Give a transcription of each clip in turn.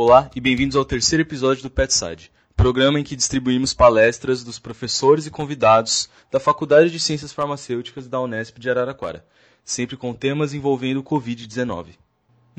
Olá e bem-vindos ao terceiro episódio do PetSide, programa em que distribuímos palestras dos professores e convidados da Faculdade de Ciências Farmacêuticas da Unesp de Araraquara, sempre com temas envolvendo o Covid-19.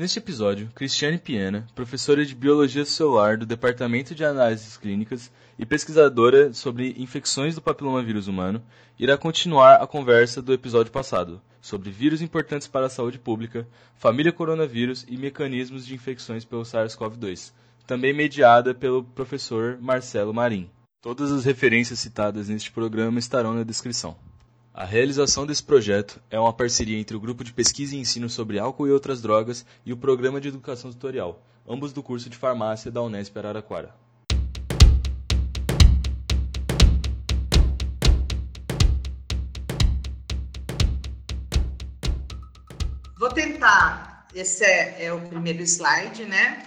Neste episódio, Cristiane Piena, professora de Biologia Celular do Departamento de Análises Clínicas e pesquisadora sobre infecções do papilomavírus humano, irá continuar a conversa do episódio passado, sobre vírus importantes para a saúde pública, família coronavírus e mecanismos de infecções pelo SARS-CoV-2, também mediada pelo professor Marcelo Marim. Todas as referências citadas neste programa estarão na descrição. A realização desse projeto é uma parceria entre o Grupo de Pesquisa e Ensino sobre Álcool e Outras Drogas e o Programa de Educação Tutorial, ambos do curso de Farmácia da Unesp Araraquara. Vou tentar, esse é, é o primeiro slide, né?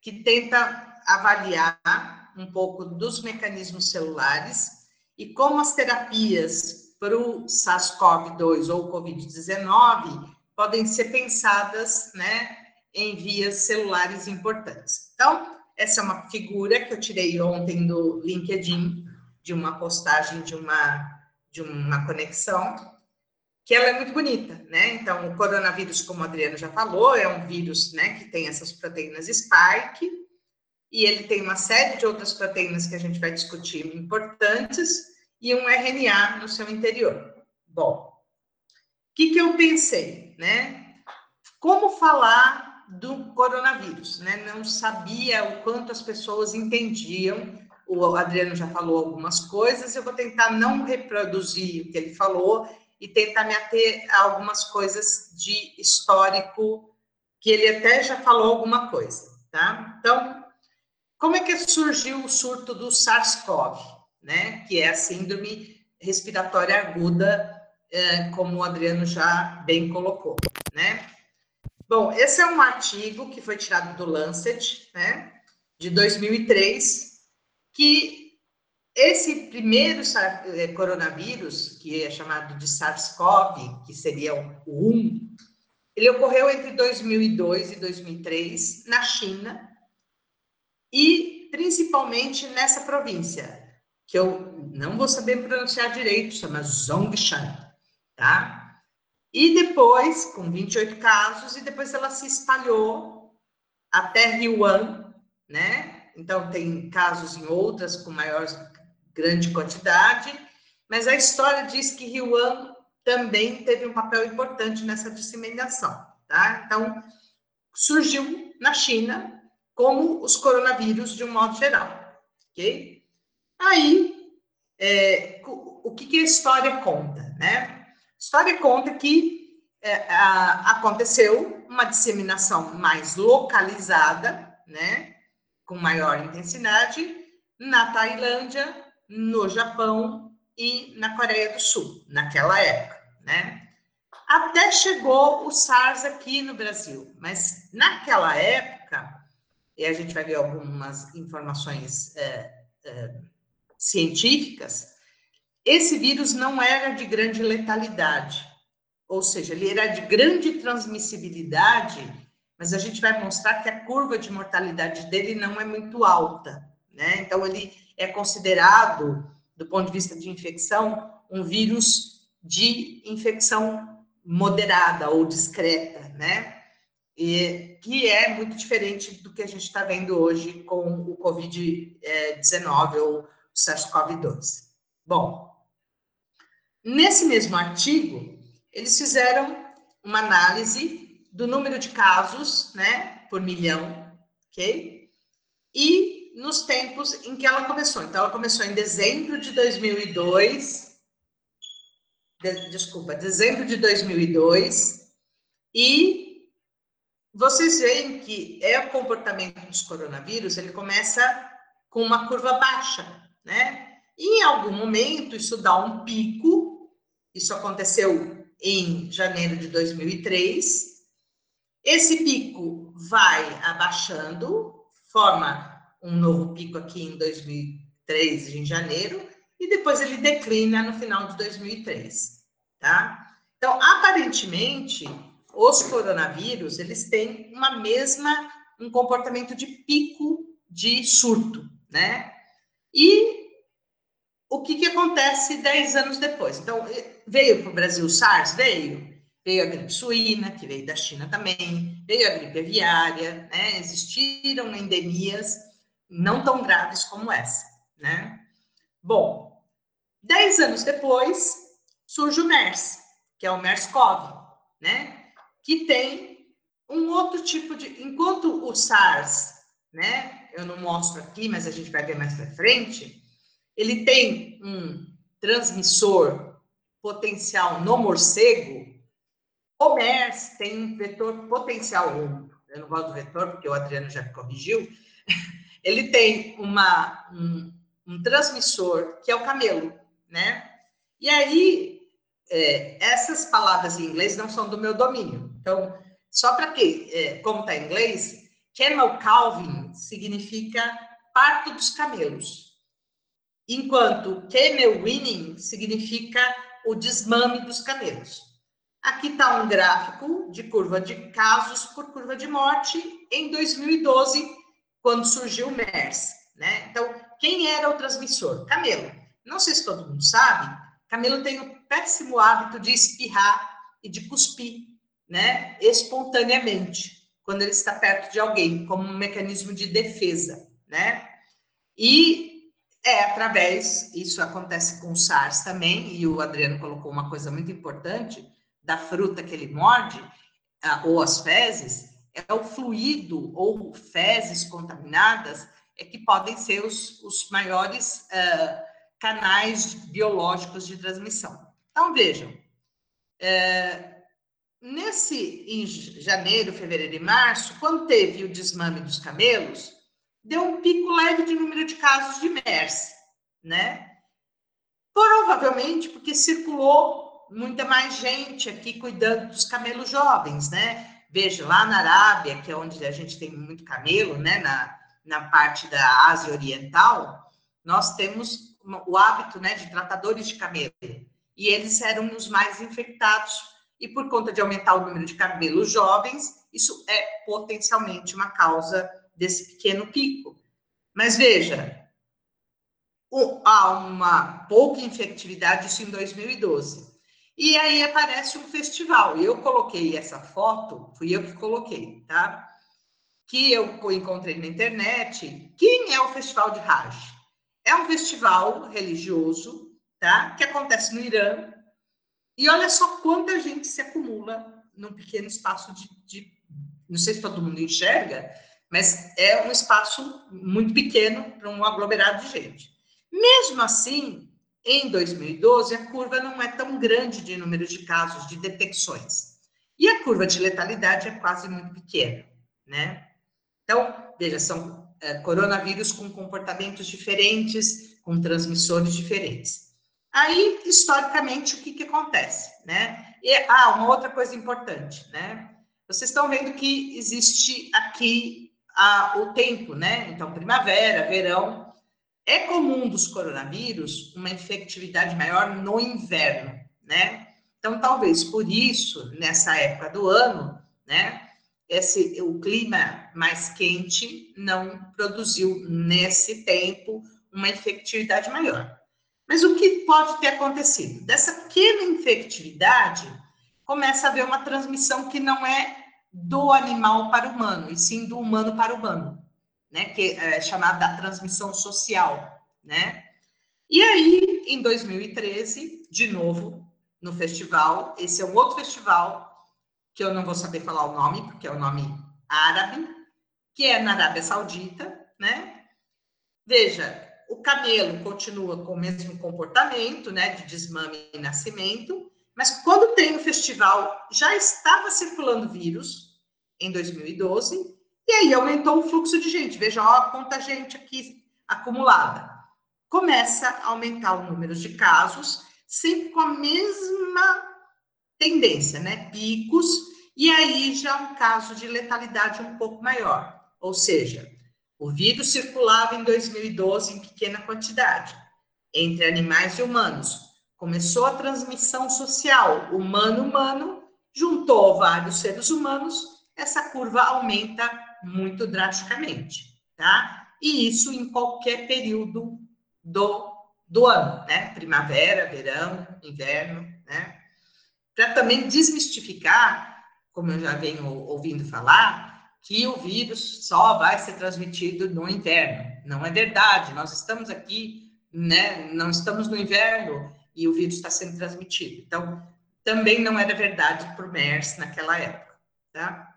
Que tenta avaliar um pouco dos mecanismos celulares e como as terapias para o SARS-CoV-2 ou COVID-19 podem ser pensadas né, em vias celulares importantes. Então, essa é uma figura que eu tirei ontem do LinkedIn, de uma postagem de uma, de uma conexão, que ela é muito bonita, né? Então, o coronavírus, como o Adriano já falou, é um vírus né, que tem essas proteínas spike, e ele tem uma série de outras proteínas que a gente vai discutir importantes, e um RNA no seu interior. Bom, o que, que eu pensei, né? Como falar do coronavírus, né? Não sabia o quanto as pessoas entendiam. O Adriano já falou algumas coisas, eu vou tentar não reproduzir o que ele falou e tentar me ater a algumas coisas de histórico que ele até já falou alguma coisa, tá? Então, como é que surgiu o surto do SARS-CoV? Né? Que é a síndrome respiratória aguda, é, como o Adriano já bem colocou, né? Bom, esse é um artigo que foi tirado do Lancet, né? De 2003, que esse primeiro é, coronavírus, que é chamado de SARS-CoV, que seria o 1, ele ocorreu entre 2002 e 2003 na China e principalmente nessa província, que eu não vou saber pronunciar direito, chama Zongshan, tá? E depois, com 28 casos, e depois ela se espalhou até Yuan, né? Então, tem casos em outras com maior, grande quantidade, mas a história diz que Yuan também teve um papel importante nessa disseminação, tá? Então, surgiu na China como os coronavírus de um modo geral, ok? Aí, é, o que, que, a história conta, né? A história conta que é, a, aconteceu uma disseminação mais localizada, né? Com maior intensidade, na Tailândia, no Japão e na Coreia do Sul, naquela época, né? Até chegou o SARS aqui no Brasil, mas naquela época, e a gente vai ver algumas informações é, é, científicas, esse vírus não era de grande letalidade, ou seja, ele era de grande transmissibilidade, mas a gente vai mostrar que a curva de mortalidade dele não é muito alta, né? Então, ele é considerado, do ponto de vista de infecção, um vírus de infecção moderada ou discreta, né? E, que é muito diferente do que a gente está vendo hoje com o Covid-19 ou SARS-CoV-2. Bom, nesse mesmo artigo, eles fizeram uma análise do número de casos, né, por milhão, ok? E nos tempos em que ela começou. Então, ela começou em dezembro de 2002, de, desculpa, dezembro de 2002, e vocês veem que é o comportamento dos coronavírus, ele começa com uma curva baixa, né? E em algum momento isso dá um pico, isso aconteceu em janeiro de 2003. Esse pico vai abaixando, forma um novo pico aqui em 2003, em janeiro, e depois ele declina no final de 2003, tá? Então, aparentemente, os coronavírus, eles têm uma mesma um comportamento de pico de surto, né? E o que, que acontece 10 anos depois? Então, veio para o Brasil o SARS? Veio. Veio a gripe suína, que veio da China também, veio a gripe aviária, né? Existiram endemias não tão graves como essa, né? Bom, 10 anos depois, surge o MERS, que é o MERS-CoV, né? Que tem um outro tipo de... Enquanto o SARS, né? Eu não mostro aqui, mas a gente vai ver mais para frente, ele tem um transmissor potencial no morcego, o MERS tem um vetor potencial, eu não gosto do vetor, porque o Adriano já corrigiu, ele tem uma, um, um transmissor que é o camelo, né? E aí, é, essas palavras em inglês não são do meu domínio. Então, só para que, é, como está em inglês, camel calving significa parto dos camelos enquanto camel winning significa o desmame dos camelos. Aqui está um gráfico de curva de casos por curva de morte em 2012, quando surgiu o MERS. Né? Então, quem era o transmissor? Camelo. Não sei se todo mundo sabe, camelo tem o péssimo hábito de espirrar e de cuspir, né? Espontaneamente, quando ele está perto de alguém, como um mecanismo de defesa, né? E é através, isso acontece com o SARS também, e o Adriano colocou uma coisa muito importante, da fruta que ele morde, ah, ou as fezes, é o fluido ou fezes contaminadas é que podem ser os, os maiores uh, canais biológicos de transmissão. Então, vejam, uh, nesse, em janeiro, fevereiro e março, quando teve o desmame dos camelos, deu um pico leve de número de casos de MERS, né? Provavelmente porque circulou muita mais gente aqui cuidando dos camelos jovens, né? Veja, lá na Arábia, que é onde a gente tem muito camelo, né? Na, na parte da Ásia Oriental, nós temos o hábito, né, de tratadores de camelo. E eles eram os mais infectados. E por conta de aumentar o número de camelos jovens, isso é potencialmente uma causa desse pequeno pico. Mas veja, há uma pouca infectividade, isso em 2012. E aí aparece um festival. Eu coloquei essa foto, fui eu que coloquei, tá? Que eu encontrei na internet. Quem é o Festival de Hajj? É um festival religioso, tá? Que acontece no Irã. E olha só quanta gente se acumula num pequeno espaço de, de não sei se todo mundo enxerga, mas é um espaço muito pequeno para um aglomerado de gente. Mesmo assim, em 2012, a curva não é tão grande de número de casos, de detecções. E a curva de letalidade é quase muito pequena, né? Então, veja, são é, coronavírus com comportamentos diferentes, com transmissores diferentes. Aí, historicamente, o que, que acontece, né? E, ah, uma outra coisa importante, né? Vocês estão vendo que existe aqui o tempo, né? Então, primavera, verão. É comum dos coronavírus uma infectividade maior no inverno, né? Então, talvez por isso, nessa época do ano, né? Esse, o clima mais quente não produziu nesse tempo uma infectividade maior. Mas o que pode ter acontecido? Dessa pequena infectividade, começa a haver uma transmissão que não é do animal para o humano, e sim do humano para o humano, né? Que é chamada da transmissão social, né? E aí, em 2013, de novo, no festival, esse é um outro festival que eu não vou saber falar o nome, porque é o nome árabe, que é na Arábia Saudita, né? Veja, o camelo continua com o mesmo comportamento, né, de desmame e nascimento, mas quando tem o festival, já estava circulando vírus em 2012, e aí aumentou o fluxo de gente. Veja, ó, quanta gente aqui acumulada. Começa a aumentar o número de casos, sempre com a mesma tendência, né? Picos, e aí já um caso de letalidade um pouco maior. Ou seja, o vírus circulava em 2012 em pequena quantidade, entre animais e humanos Começou a transmissão social humano-humano, juntou vários seres humanos, essa curva aumenta muito drasticamente, tá? E isso em qualquer período do, do ano, né? Primavera, verão, inverno, né? Para também desmistificar, como eu já venho ouvindo falar, que o vírus só vai ser transmitido no inverno. Não é verdade. Nós estamos aqui, né? Não estamos no inverno e o vírus está sendo transmitido. Então, também não era verdade o MERS naquela época, tá?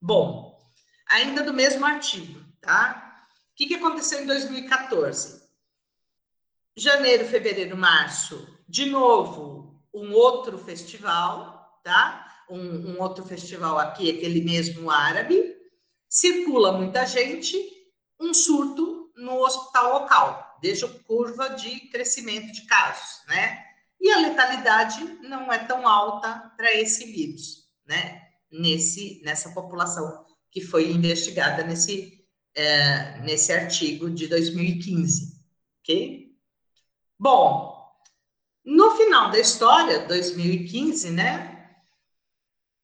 Bom, ainda do mesmo artigo, tá? O que, que aconteceu em 2014? Janeiro, fevereiro, março, de novo, um outro festival, tá? Um, um outro festival aqui, aquele mesmo árabe, circula muita gente, um surto no hospital local, veja curva de crescimento de casos, né? E a letalidade não é tão alta para esse vírus, né? Nesse, nessa população que foi investigada nesse, é, nesse artigo de 2015, ok? Bom, no final da história, 2015, né?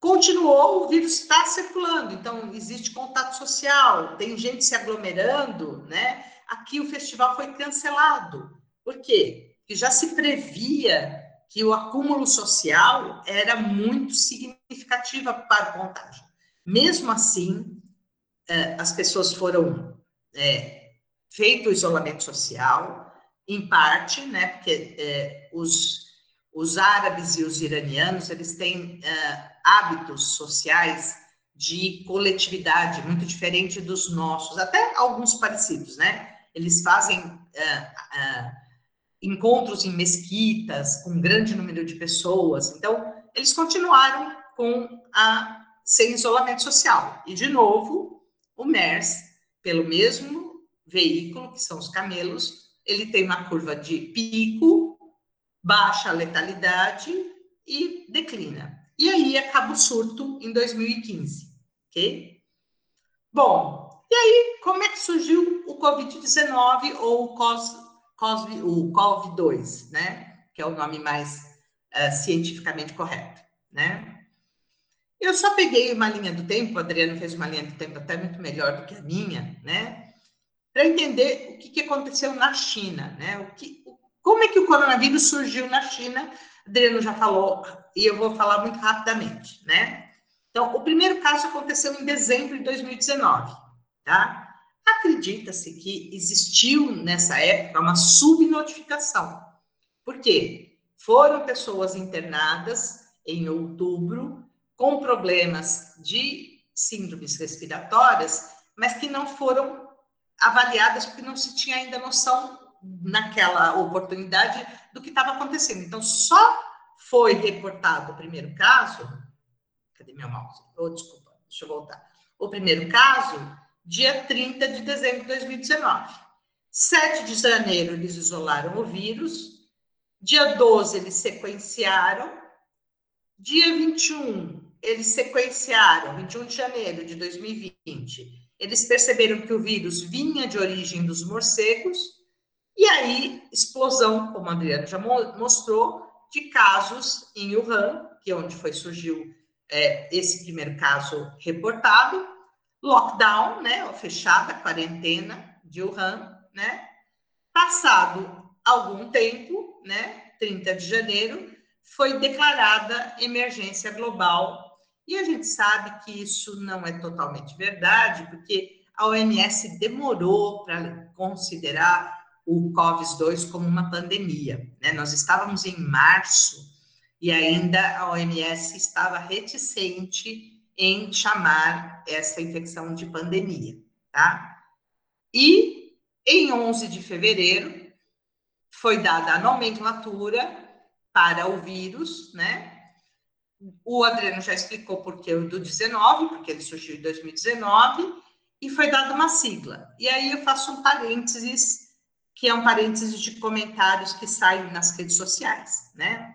Continuou, o vírus está circulando, então existe contato social, tem gente se aglomerando, né? Aqui o festival foi cancelado. Por quê? que já se previa que o acúmulo social era muito significativa para o contágio. Mesmo assim, é, as pessoas foram é, feito o isolamento social, em parte, né, porque é, os, os árabes e os iranianos, eles têm é, hábitos sociais de coletividade muito diferente dos nossos, até alguns parecidos, né? Eles fazem é, é, encontros em mesquitas com um grande número de pessoas. Então, eles continuaram com a sem isolamento social. E de novo, o MERS, pelo mesmo veículo que são os camelos, ele tem uma curva de pico, baixa letalidade e declina. E aí acaba o surto em 2015, ok? Bom, e aí como é que surgiu o COVID-19 ou o COS COV, o COV2, né? Que é o nome mais uh, cientificamente correto, né? Eu só peguei uma linha do tempo, o Adriano fez uma linha do tempo até muito melhor do que a minha, né? Para entender o que, que, aconteceu na China, né? O que, como é que o coronavírus surgiu na China? Adriano já falou e eu vou falar muito rapidamente, né? Então, o primeiro caso aconteceu em dezembro de 2019, tá? Acredita-se que existiu nessa época uma subnotificação. Por quê? Foram pessoas internadas em outubro com problemas de síndromes respiratórias, mas que não foram avaliadas porque não se tinha ainda noção naquela oportunidade do que estava acontecendo. Então, só foi reportado o primeiro caso. Cadê meu mouse? Oh, desculpa, deixa eu voltar. O primeiro caso dia 30 de dezembro de 2019. 7 de janeiro, eles isolaram o vírus. Dia 12, eles sequenciaram. Dia 21, eles sequenciaram, 21 de janeiro de 2020. Eles perceberam que o vírus vinha de origem dos morcegos. E aí, explosão, como a Adriana já mostrou, de casos em Wuhan, que é onde foi surgiu é, esse primeiro caso reportado lockdown, né, fechada, quarentena de Wuhan, né? Passado algum tempo, né, 30 de janeiro, foi declarada emergência global. E a gente sabe que isso não é totalmente verdade, porque a OMS demorou para considerar o COVID-2 como uma pandemia. Né? Nós estávamos em março e ainda a OMS estava reticente em chamar essa infecção de pandemia, tá? E em 11 de fevereiro foi dada a nomenclatura para o vírus, né? O Adriano já explicou por que o do 19, porque ele surgiu em 2019, e foi dada uma sigla. E aí eu faço um parênteses, que é um parênteses de comentários que saem nas redes sociais, né?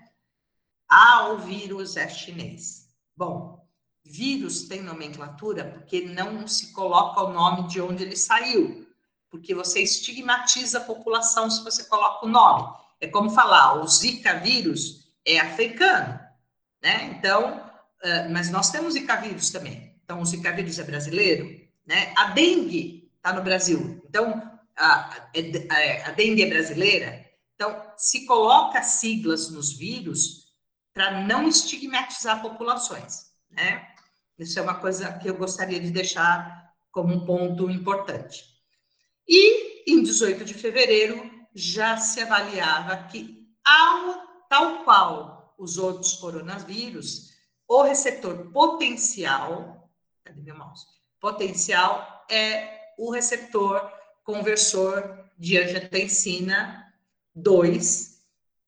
Ah, o vírus é chinês. Bom, Vírus tem nomenclatura porque não se coloca o nome de onde ele saiu, porque você estigmatiza a população se você coloca o nome. É como falar, o Zika vírus é africano, né? Então, mas nós temos Zika vírus também. Então, o Zika vírus é brasileiro? né? A dengue está no Brasil, então a, a, a dengue é brasileira. Então, se coloca siglas nos vírus para não estigmatizar populações, né? Isso é uma coisa que eu gostaria de deixar como um ponto importante. E em 18 de fevereiro já se avaliava que, ao, tal qual os outros coronavírus, o receptor potencial, cadê meu mouse? Potencial é o receptor conversor de angiotensina 2,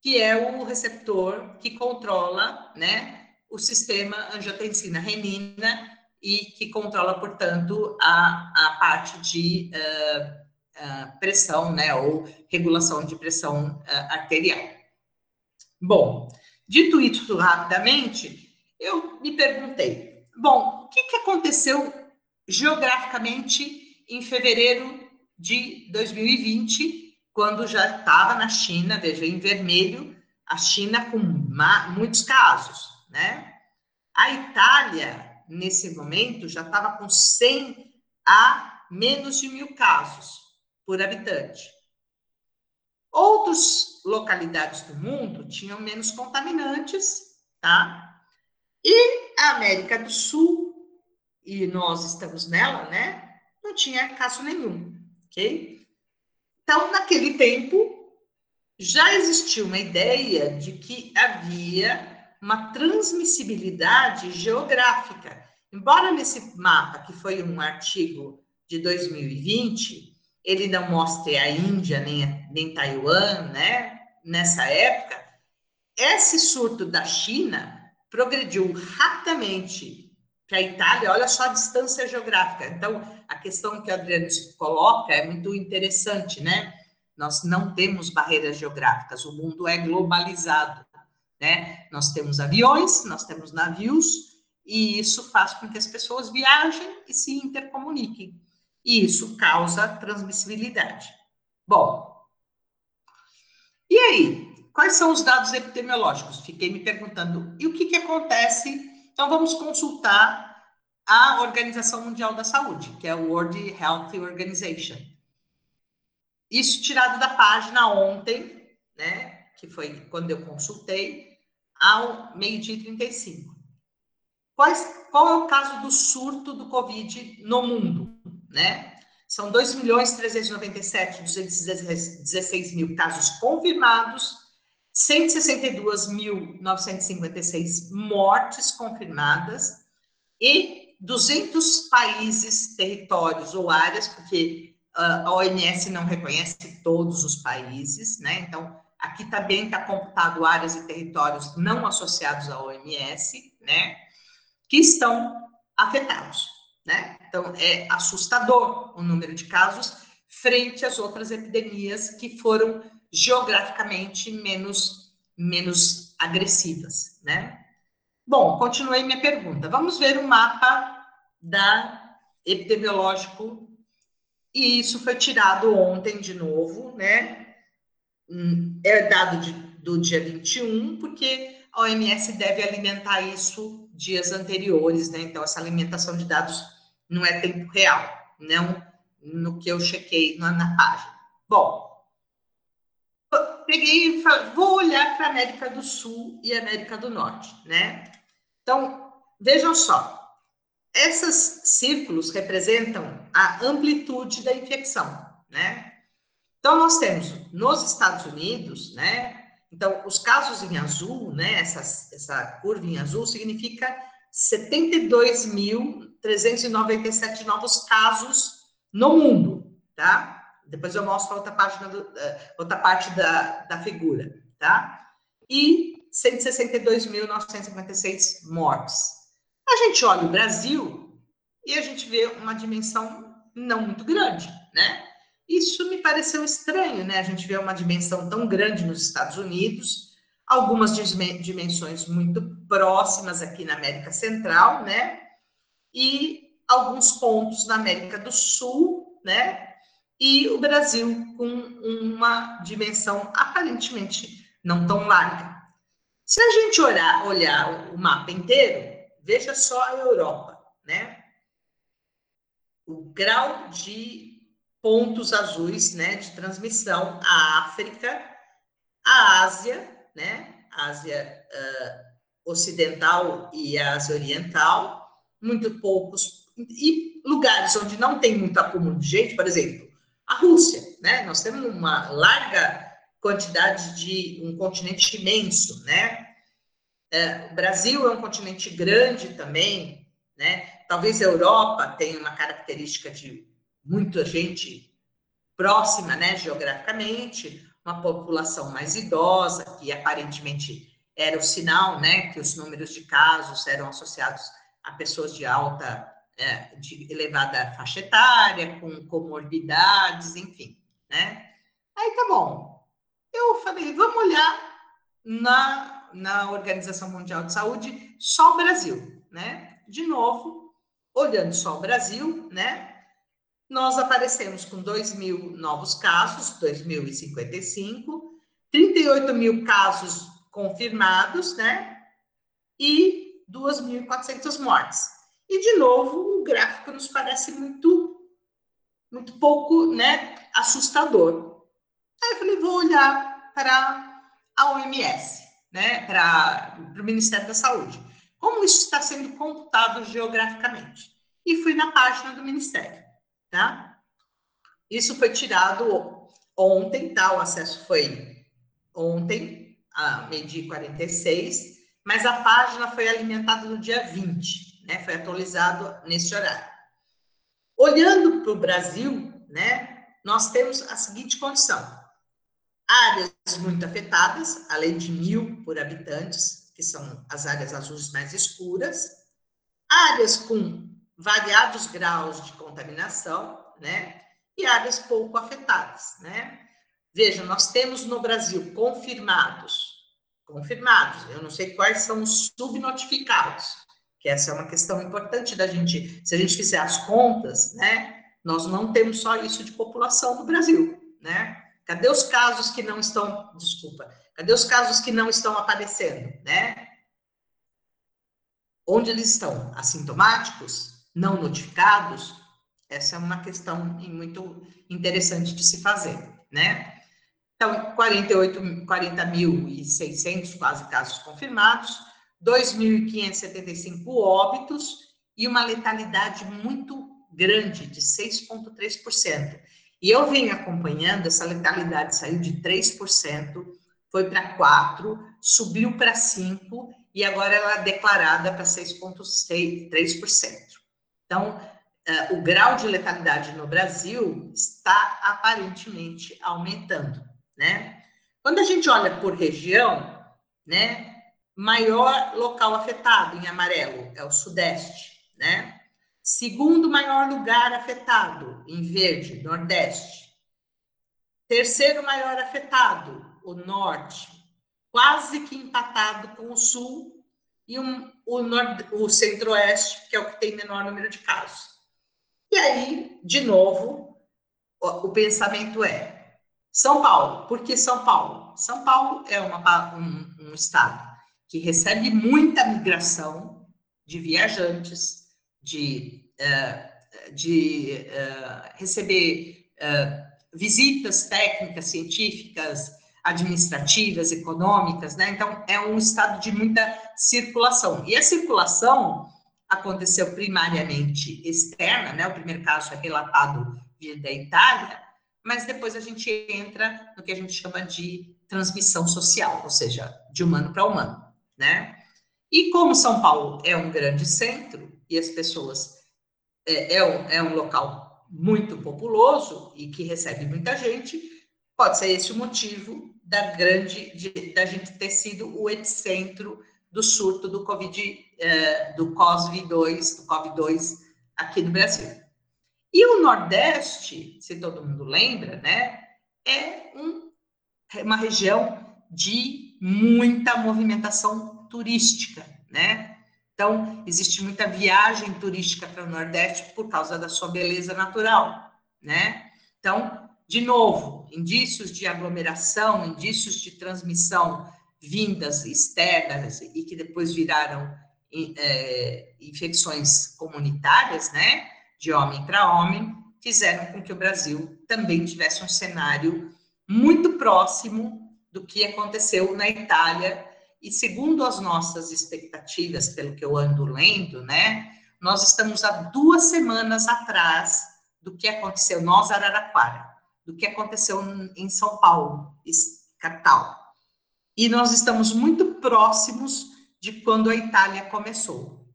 que é o receptor que controla, né, o sistema angiotensina-renina e que controla, portanto, a, a parte de uh, uh, pressão, né, ou regulação de pressão uh, arterial. Bom, dito isso rapidamente, eu me perguntei, bom, o que, que aconteceu geograficamente em fevereiro de 2020, quando já estava na China, veja, em vermelho, a China com muitos casos, né? A Itália, nesse momento, já estava com 100 a menos de mil casos por habitante. Outras localidades do mundo tinham menos contaminantes, tá? E a América do Sul, e nós estamos nela, né? Não tinha caso nenhum, ok? Então, naquele tempo, já existia uma ideia de que havia uma transmissibilidade geográfica. Embora nesse mapa, que foi um artigo de 2020, ele não mostre a Índia nem, nem Taiwan, né? Nessa época, esse surto da China progrediu rapidamente para a Itália. Olha só a distância geográfica. Então, a questão que o Adriano coloca é muito interessante, né? Nós não temos barreiras geográficas, o mundo é globalizado, né? Nós temos aviões, nós temos navios, e isso faz com que as pessoas viajem e se intercomuniquem e isso causa transmissibilidade. Bom, e aí? Quais são os dados epidemiológicos? Fiquei me perguntando, e o que, que acontece? Então, vamos consultar a Organização Mundial da Saúde, que é o World Health Organization. Isso tirado da página ontem, né, que foi quando eu consultei, ao meio-dia e 35. Quais, qual é o caso do surto do Covid no mundo? né? São 2 milhões 397, 216 mil casos confirmados, 162.956 mortes confirmadas e 200 países, territórios ou áreas, porque uh, a OMS não reconhece todos os países, né? Então, aqui também está computado áreas e territórios não associados à OMS, né? Que estão afetados né? Então, é assustador o número de casos frente às outras epidemias que foram geograficamente menos, menos agressivas, né? Bom, continuei minha pergunta. Vamos ver o mapa da epidemiológico e isso foi tirado ontem de novo, né? Hum, é dado de, do dia 21, porque a OMS deve alimentar isso dias anteriores, né? Então, essa alimentação de dados não é tempo real, não no que eu chequei na, na página. Bom, peguei e falei, vou olhar para a América do Sul e América do Norte, né? Então, vejam só, esses círculos representam a amplitude da infecção, né? Então, nós temos nos Estados Unidos, né? Então, os casos em azul, né? Essa, essa curva em azul significa 72.397 novos casos no mundo, tá? Depois eu mostro outra, página do, uh, outra parte da, da figura, tá? E 162.956 mortes. A gente olha o Brasil e a gente vê uma dimensão não muito grande, né? Isso me pareceu estranho, né? A gente vê uma dimensão tão grande nos Estados Unidos, algumas dimensões muito próximas aqui na América Central, né? E alguns pontos na América do Sul, né? E o Brasil com uma dimensão aparentemente não tão larga. Se a gente olhar, olhar o mapa inteiro, veja só a Europa, né? o grau de pontos azuis, né, de transmissão, a África, a Ásia, né, Ásia uh, Ocidental e Ásia Oriental, muito poucos, e lugares onde não tem muito acúmulo de gente, por exemplo, a Rússia, né, nós temos uma larga quantidade de um continente imenso, né, é, o Brasil é um continente grande também, né? Talvez a Europa tenha uma característica de muita gente próxima, né, geograficamente, uma população mais idosa, que aparentemente era o sinal, né, que os números de casos eram associados a pessoas de alta, é, de elevada faixa etária, com comorbidades, enfim, né? Aí tá bom. Eu falei, vamos olhar na na Organização Mundial de Saúde só o Brasil, né? De novo, olhando só o Brasil, né? Nós aparecemos com 2 mil novos casos, 2.055, 38 mil casos confirmados, né? E 2.400 mortes. E, de novo, o gráfico nos parece muito, muito pouco, né? Assustador. Aí eu falei, vou olhar para a OMS né, para o Ministério da Saúde. Como isso está sendo computado geograficamente? E fui na página do Ministério, tá? Isso foi tirado ontem, tá? O acesso foi ontem, a meio-dia 46, mas a página foi alimentada no dia 20, né? Foi atualizado nesse horário. Olhando para o Brasil, né, nós temos a seguinte condição: áreas muito afetadas, além de mil por habitantes, que são as áreas azuis mais escuras, áreas com variados graus de contaminação, né? E áreas pouco afetadas, né? Veja, nós temos no Brasil confirmados, confirmados, eu não sei quais são os subnotificados, que essa é uma questão importante da gente, se a gente fizer as contas, né? Nós não temos só isso de população no Brasil, né? Cadê os casos que não estão, desculpa, cadê os casos que não estão aparecendo, né? Onde eles estão? Assintomáticos? Não notificados? Essa é uma questão muito interessante de se fazer, né? Então, 48, 40.600 quase casos confirmados, 2.575 óbitos e uma letalidade muito grande, de 6,3%. E eu venho acompanhando, essa letalidade saiu de 3%, foi para 4%, subiu para 5% e agora ela é declarada para 6,3%. Então, uh, o grau de letalidade no Brasil está aparentemente aumentando, né? Quando a gente olha por região, né, maior local afetado em amarelo é o Sudeste, né? Segundo maior lugar afetado, em verde, Nordeste. Terceiro maior afetado, o Norte, quase que empatado com o Sul, e um, o, o Centro-Oeste, que é o que tem menor número de casos. E aí, de novo, o, o pensamento é: São Paulo, por que São Paulo? São Paulo é uma, um, um estado que recebe muita migração de viajantes, de, uh, de uh, receber uh, visitas técnicas, científicas, administrativas, econômicas, né? Então, é um estado de muita circulação. E a circulação aconteceu primariamente externa, né? O primeiro caso é relatado da Itália, mas depois a gente entra no que a gente chama de transmissão social, ou seja, de humano para humano, né? E como São Paulo é um grande centro, e as pessoas é, é, um, é um local muito populoso e que recebe muita gente, pode ser esse o motivo da grande de, da gente ter sido o epicentro do surto do Covid, é, do COSV2, do COVID-2 aqui no Brasil. E o Nordeste, se todo mundo lembra, né, é um, uma região de muita movimentação turística, né? Então, existe muita viagem turística para o Nordeste por causa da sua beleza natural, né? Então, de novo, indícios de aglomeração, indícios de transmissão vindas externas e que depois viraram é, infecções comunitárias, né? de homem para homem, fizeram com que o Brasil também tivesse um cenário muito próximo do que aconteceu na Itália. E segundo as nossas expectativas, pelo que eu ando lendo, né, nós estamos há duas semanas atrás do que aconteceu, nós, Araraquara, do que aconteceu em São Paulo, capital. E nós estamos muito próximos de quando a Itália começou.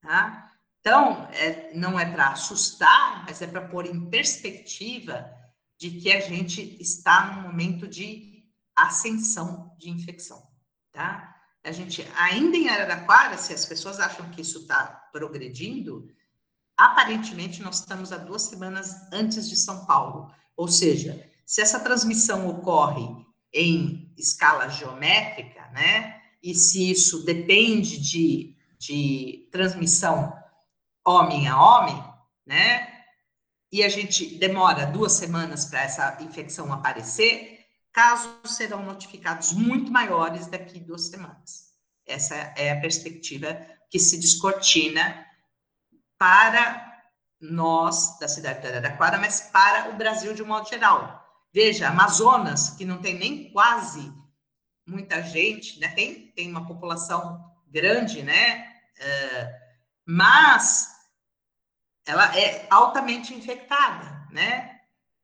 Tá? Então, é, não é para assustar, mas é para pôr em perspectiva de que a gente está num momento de ascensão de infecção, tá? A gente, ainda em Araraquara, se as pessoas acham que isso está progredindo, aparentemente nós estamos há duas semanas antes de São Paulo. Ou seja, se essa transmissão ocorre em escala geométrica, né? E se isso depende de, de transmissão homem a homem, né? E a gente demora duas semanas para essa infecção aparecer, casos serão notificados muito maiores daqui duas semanas. Essa é a perspectiva que se descortina para nós da cidade de Araraquara, mas para o Brasil de um modo geral. Veja, Amazonas, que não tem nem quase muita gente, né? tem, tem uma população grande, né? Uh, mas ela é altamente infectada, né?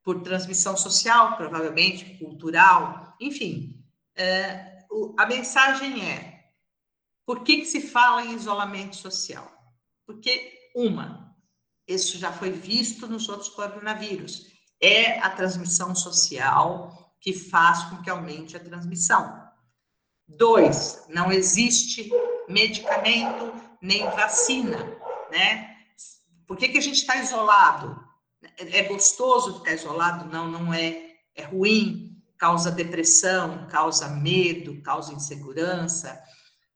Por transmissão social, provavelmente, cultural, enfim. Uh, o, a mensagem é: por que, que se fala em isolamento social? Porque, uma, isso já foi visto nos outros coronavírus, é a transmissão social que faz com que aumente a transmissão. Dois, não existe medicamento nem vacina, né? Por que, que a gente está isolado? É gostoso ficar isolado? Não, não é. É ruim, causa depressão, causa medo, causa insegurança,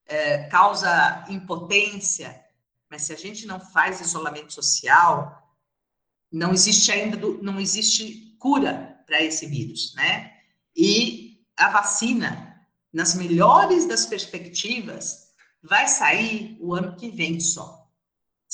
é, causa impotência. Mas se a gente não faz isolamento social, não existe ainda, não existe cura para esse vírus, né? E a vacina, nas melhores das perspectivas, vai sair o ano que vem só.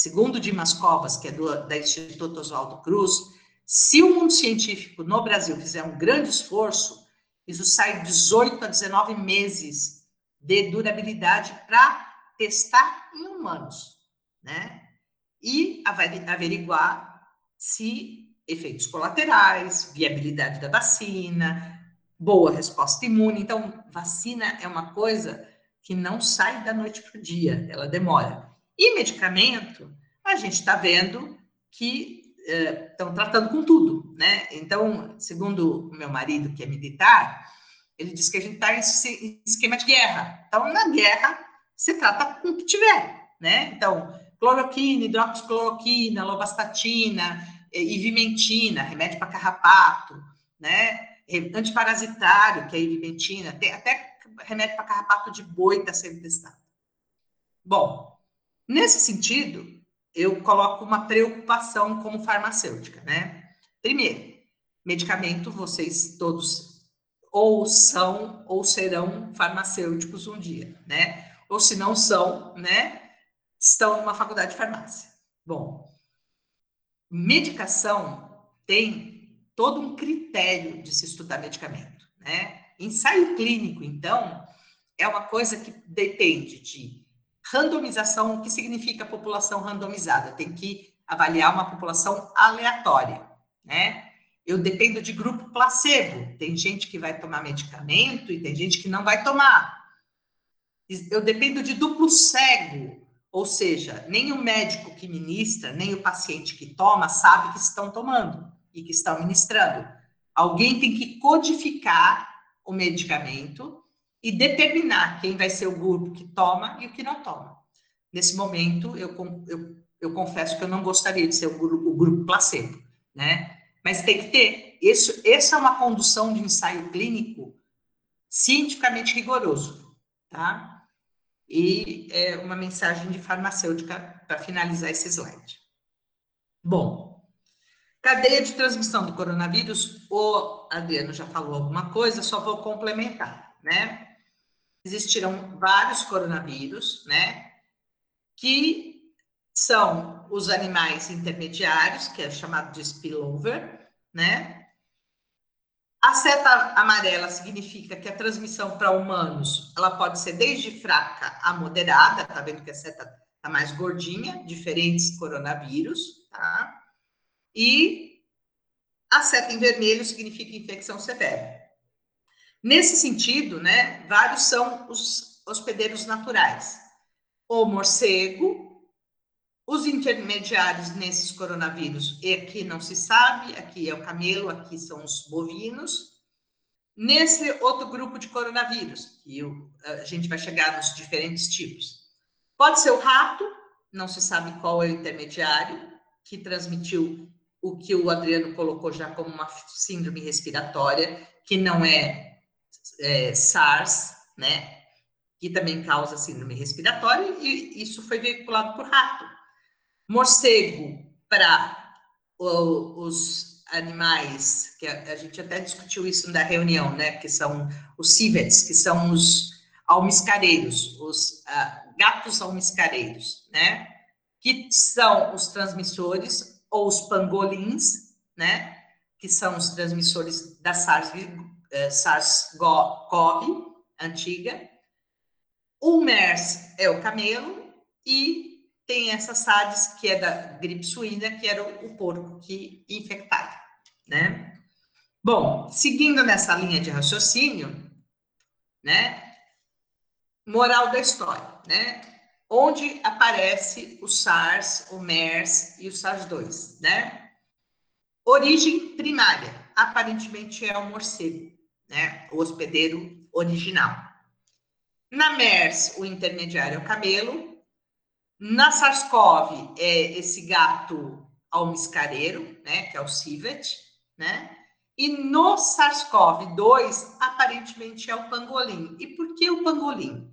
Segundo Dimas Covas, que é do da Instituto Oswaldo Cruz, se o mundo científico no Brasil fizer um grande esforço, isso sai 18 a 19 meses de durabilidade para testar em humanos, né? E averiguar se efeitos colaterais, viabilidade da vacina, boa resposta imune. Então, vacina é uma coisa que não sai da noite para o dia, ela demora. E medicamento, a gente está vendo que estão eh, tratando com tudo, né? Então, segundo o meu marido, que é militar, ele diz que a gente está em esquema de guerra. Então, na guerra, se trata com o que tiver, né? Então, cloroquina, hidroxicloroquina, lovastatina, eh, ivimentina, remédio para carrapato, né? Antiparasitário, que é ivimentina, até remédio para carrapato de boi está sendo testado. Bom, nesse sentido, eu coloco uma preocupação como farmacêutica, né? Primeiro, medicamento, vocês todos ou são ou serão farmacêuticos um dia, né? Ou se não são, né? estão numa faculdade de farmácia. Bom, medicação tem todo um critério de se estudar medicamento, né? Ensaio clínico, então, é uma coisa que depende de randomização, o que significa população randomizada? Tem que avaliar uma população aleatória, né? Eu dependo de grupo placebo. Tem gente que vai tomar medicamento e tem gente que não vai tomar. Eu dependo de duplo cego. Ou seja, nem o médico que ministra, nem o paciente que toma sabe que estão tomando e que estão ministrando. Alguém tem que codificar o medicamento e determinar quem vai ser o grupo que toma e o que não toma. Nesse momento, eu, eu, eu confesso que eu não gostaria de ser o grupo, o grupo placebo, né? Mas tem que ter. Isso, essa é uma condução de ensaio clínico cientificamente rigoroso, tá? e é, uma mensagem de farmacêutica para finalizar esse slide. Bom, cadeia de transmissão do coronavírus, o Adriano já falou alguma coisa, só vou complementar, né? Existirão vários coronavírus, né? Que são os animais intermediários, que é chamado de spillover, né? A seta amarela significa que a transmissão para humanos, ela pode ser desde fraca a moderada, tá vendo que a seta tá mais gordinha, diferentes coronavírus, tá? E a seta em vermelho significa infecção severa. Nesse sentido, né, vários são os hospedeiros naturais. O morcego, os intermediários nesses coronavírus, e aqui não se sabe, aqui é o camelo, aqui são os bovinos. Nesse outro grupo de coronavírus, que a gente vai chegar nos diferentes tipos. Pode ser o rato, não se sabe qual é o intermediário, que transmitiu o que o Adriano colocou já como uma síndrome respiratória, que não é, é SARS, né? Que também causa síndrome respiratória, e isso foi veiculado por rato morcego para os animais, que a, a, gente até discutiu isso na reunião, né? Que são os civets, que são os almiscareiros, os uh, gatos almiscareiros, né? Que são os transmissores, ou os pangolins, né? Que são os transmissores da SARS-CoV, SARS antiga. O MERS é o camelo e tem essa SARS, que é da gripe suína, que era o, porco que infectava, né? Bom, seguindo nessa linha de raciocínio, né? Moral da história, né? Onde aparece o SARS, o MERS e o SARS-2, né? Origem primária, aparentemente é o morcego, né? O hospedeiro original. Na MERS, o intermediário é o camelo, na SARS-CoV, é esse gato almiscareiro, né, que é o civet, né? E no SARS-CoV-2, aparentemente é o pangolim. E por que o pangolim?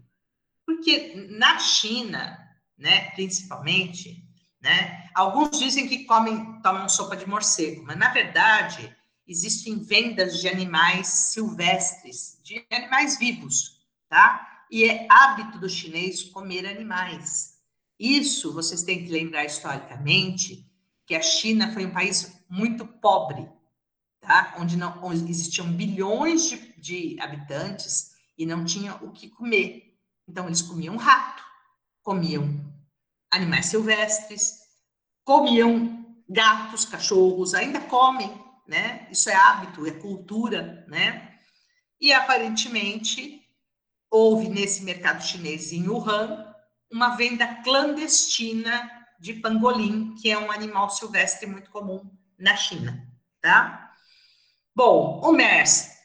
Porque na China, né, principalmente, né, alguns dizem que comem, tomam sopa de morcego, mas na verdade existem vendas de animais silvestres, de animais vivos, tá? E é hábito do chinês comer animais. Isso vocês têm que lembrar historicamente que a China foi um país muito pobre, tá? Onde não onde existiam bilhões de, de habitantes e não tinha o que comer. Então eles comiam rato, comiam animais silvestres, comiam gatos, cachorros, ainda comem, né? Isso é hábito, é cultura, né? E aparentemente houve nesse mercado chinês em Wuhan uma venda clandestina de pangolim, que é um animal silvestre muito comum na China, tá? Bom, o MERS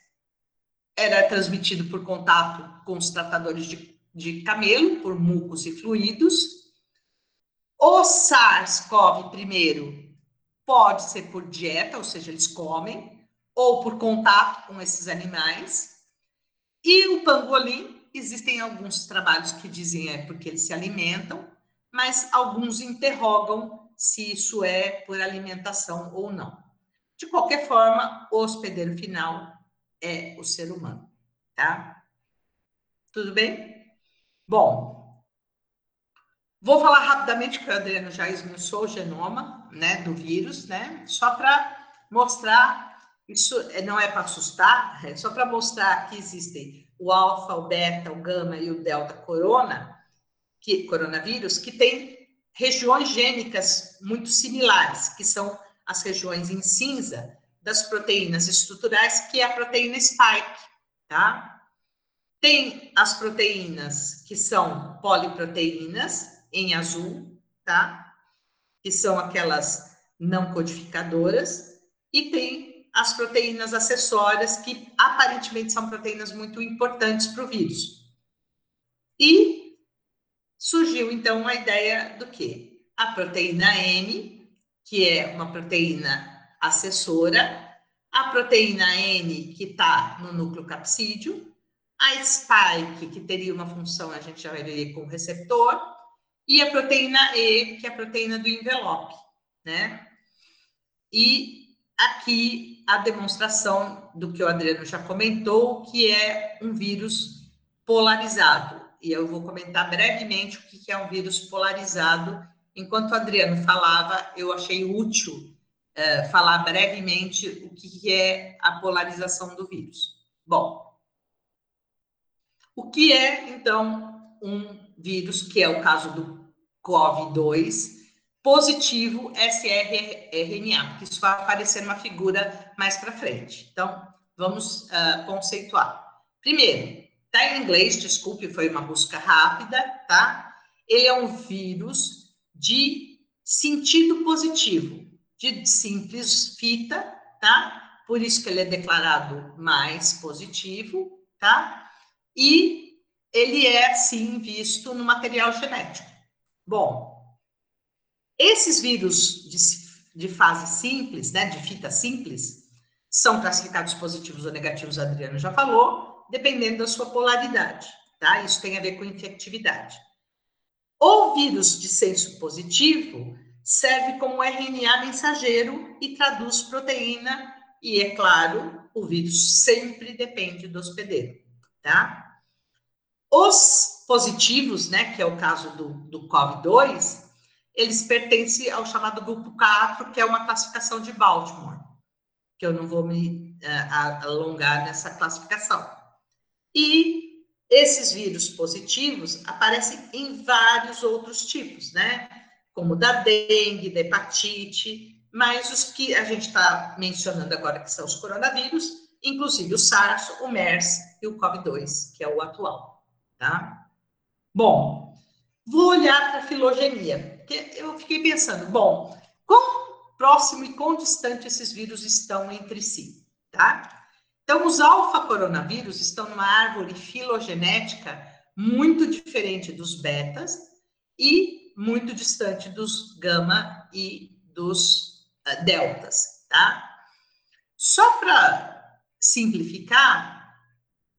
era transmitido por contato com os tratadores de, de camelo, por mucos e fluidos. O SARS-CoV primeiro pode ser por dieta, ou seja, eles comem, ou por contato com esses animais. E o pangolim existem alguns trabalhos que dizem é porque eles se alimentam, mas alguns interrogam se isso é por alimentação ou não. De qualquer forma, o hospedeiro final é o ser humano, tá? Tudo bem? Bom, vou falar rapidamente que o Adriano já esmiuçou o genoma, né, do vírus, né? Só para mostrar, isso não é para assustar, é só para mostrar que existem o alfa, o beta, o gama e o delta corona, que coronavírus, que tem regiões gênicas muito similares, que são as regiões em cinza das proteínas estruturais, que é a proteína spike, tá? Tem as proteínas que são poliproteínas em azul, tá? Que são aquelas não codificadoras, e tem as proteínas acessórias, que aparentemente são proteínas muito importantes para o vírus. E surgiu então a ideia do que? A proteína M, que é uma proteína acessora, a proteína N, que está no núcleo capsídeo, a spike, que teria uma função, a gente já vai ver com o receptor, e a proteína E, que é a proteína do envelope, né? E aqui a demonstração do que o Adriano já comentou, que é um vírus polarizado. E eu vou comentar brevemente o que é um vírus polarizado enquanto o Adriano falava, eu achei útil uh, falar brevemente o que é a polarização do vírus. Bom, o que é, então, um vírus, que é o caso do COVID-2, positivo sRNA, porque isso vai aparecer numa figura mais para frente. Então, vamos uh, conceituar. Primeiro, tá em inglês, desculpe, foi uma busca rápida, tá? Ele é um vírus de sentido positivo, de simples fita, tá? Por isso que ele é declarado mais positivo, tá? E ele é, sim, visto no material genético. Bom, esses vírus de, de fase simples, né, de fita simples, são classificados positivos ou negativos, a Adriano já falou, dependendo da sua polaridade, tá? Isso tem a ver com infectividade. O vírus de senso positivo serve como RNA mensageiro e traduz proteína, e é claro, o vírus sempre depende do hospedeiro, tá? Os positivos, né, que é o caso do, do COVID-2, eles pertencem ao chamado grupo 4, que é uma classificação de Baltimore, que eu não vou me uh, alongar nessa classificação. E esses vírus positivos aparecem em vários outros tipos, né? Como da dengue, da hepatite, mas os que a gente está mencionando agora, que são os coronavírus, inclusive o SARS, o MERS e o COVID-2, que é o atual, tá? Bom, vou olhar para a filogenia porque eu fiquei pensando, bom, quão próximo e quão distante esses vírus estão entre si, tá? Então, os alfa-coronavírus estão numa árvore filogenética muito diferente dos betas e muito distante dos gama e dos uh, deltas, tá? Só para simplificar,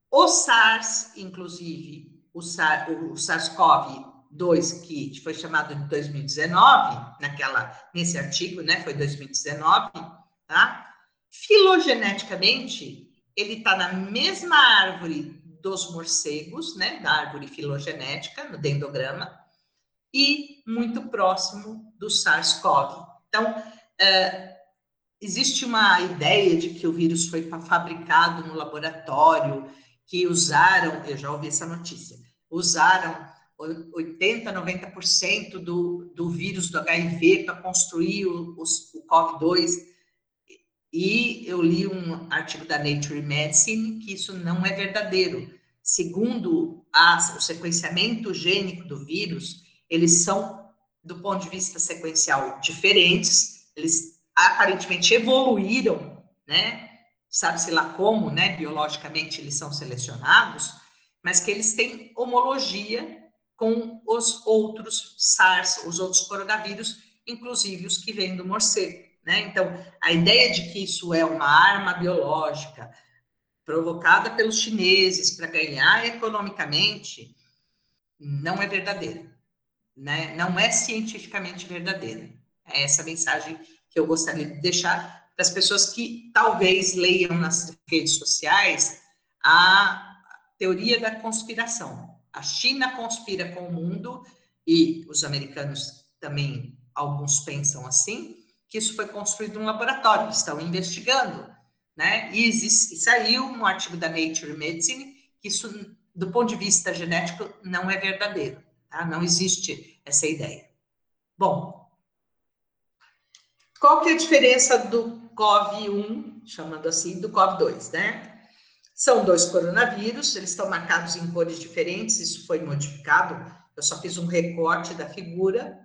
o SARS, inclusive, o, SARS, o SARS-CoV 2 que foi chamado de 2019, naquela, nesse artigo, né, foi 2019, tá? Filogeneticamente, ele está na mesma árvore dos morcegos, né, da árvore filogenética, no dendograma, e muito próximo do SARS-CoV. Então, uh, existe uma ideia de que o vírus foi fabricado no laboratório, que usaram, eu já ouvi essa notícia, usaram 80%, 90% do, do vírus do HIV para construir o, o, o COV-2. E eu li um artigo da Nature Medicine que isso não é verdadeiro. Segundo a, o sequenciamento gênico do vírus, eles são, do ponto de vista sequencial, diferentes, eles aparentemente evoluíram, né? Sabe-se lá como, né? Biologicamente eles são selecionados, mas que eles têm homologia com os outros SARS, os outros coronavírus, inclusive os que vêm do morcego. Né? Então, a ideia de que isso é uma arma biológica provocada pelos chineses para ganhar economicamente não é verdadeira. Né? Não é cientificamente verdadeira. É essa mensagem que eu gostaria de deixar para as pessoas que talvez leiam nas redes sociais a teoria da conspiração a China conspira com o mundo e os americanos também, alguns pensam assim, que isso foi construído num laboratório, estão investigando, né? E, e saiu um artigo da Nature Medicine que isso, do ponto de vista genético, não é verdadeiro, tá? Não existe essa ideia. Bom, qual que é a diferença do COV1, chamando assim, do COV2, né? São dois coronavírus, eles estão marcados em cores diferentes, isso foi modificado, eu só fiz um recorte da figura.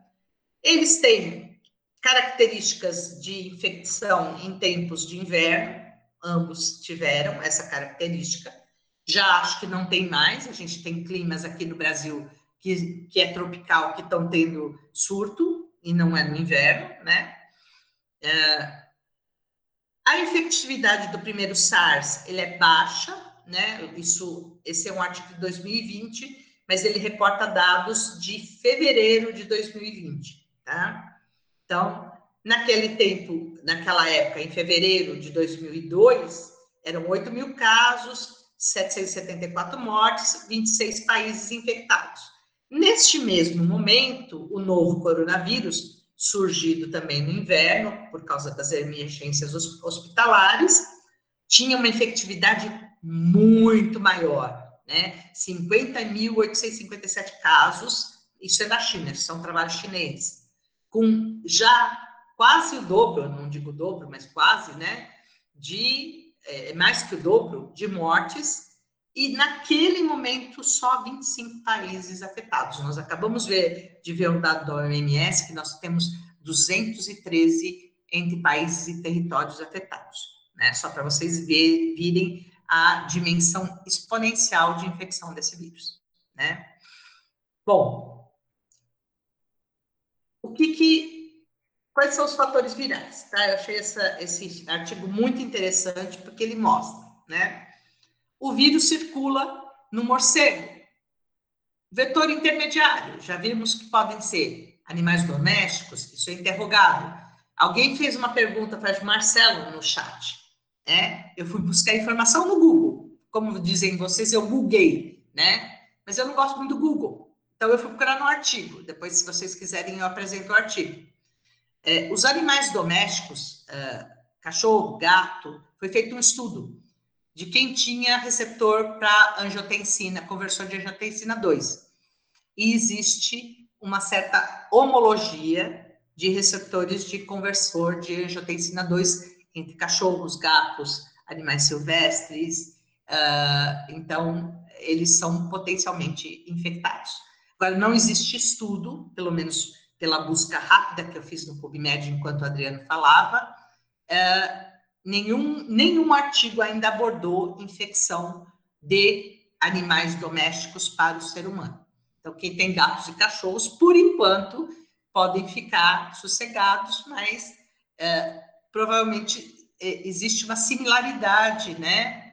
Eles têm características de infecção em tempos de inverno, ambos tiveram essa característica. Já acho que não tem mais, a gente tem climas aqui no Brasil que, que é tropical, que estão tendo surto, e não é no inverno, né? É, a efetividade do primeiro SARS, ele é baixa, né? Isso, esse é um artigo de 2020, mas ele reporta dados de fevereiro de 2020, tá? Então, naquele tempo, naquela época, em fevereiro de 2002, eram 8 mil casos, 774 mortes, 26 países infectados. Neste mesmo momento, o novo coronavírus, surgido também no inverno, por causa das emergências hospitalares, tinha uma efetividade muito maior, né? 50.857 casos, isso é da China, são trabalhos chineses, com já quase o dobro, não digo dobro, mas quase, né? De é, mais que o dobro de mortes e naquele momento só 25 países afetados. Nós acabamos ver, de ver um dado da OMS que nós temos 213 entre países e territórios afetados, né? Só para vocês ver, virem a dimensão exponencial de infecção desse vírus, né? Bom, o que que quais são os fatores virais, tá? Eu achei essa, esse artigo muito interessante porque ele mostra, né? o vírus circula no morcego. Vetor intermediário, já vimos que podem ser animais domésticos, isso é interrogado. Alguém fez uma pergunta para o Marcelo no chat. Né? Eu fui buscar informação no Google. Como dizem vocês, eu googlei, né? Mas eu não gosto muito do Google. Então, eu fui procurar no artigo. Depois, se vocês quiserem, eu apresento o artigo. É, os animais domésticos, uh, cachorro, gato, foi feito um estudo de quem tinha receptor para angiotensina, conversor de angiotensina 2. E existe uma certa homologia de receptores de conversor de angiotensina 2 entre cachorros, gatos, animais silvestres. Uh, então, eles são potencialmente infectados. Agora, não existe estudo, pelo menos pela busca rápida que eu fiz no PubMed enquanto o Adriano falava, uh, nenhum, nenhum artigo ainda abordou infecção de animais domésticos para o ser humano. Então, quem tem gatos e cachorros, por enquanto, podem ficar sossegados, mas é, provavelmente é, existe uma similaridade, né,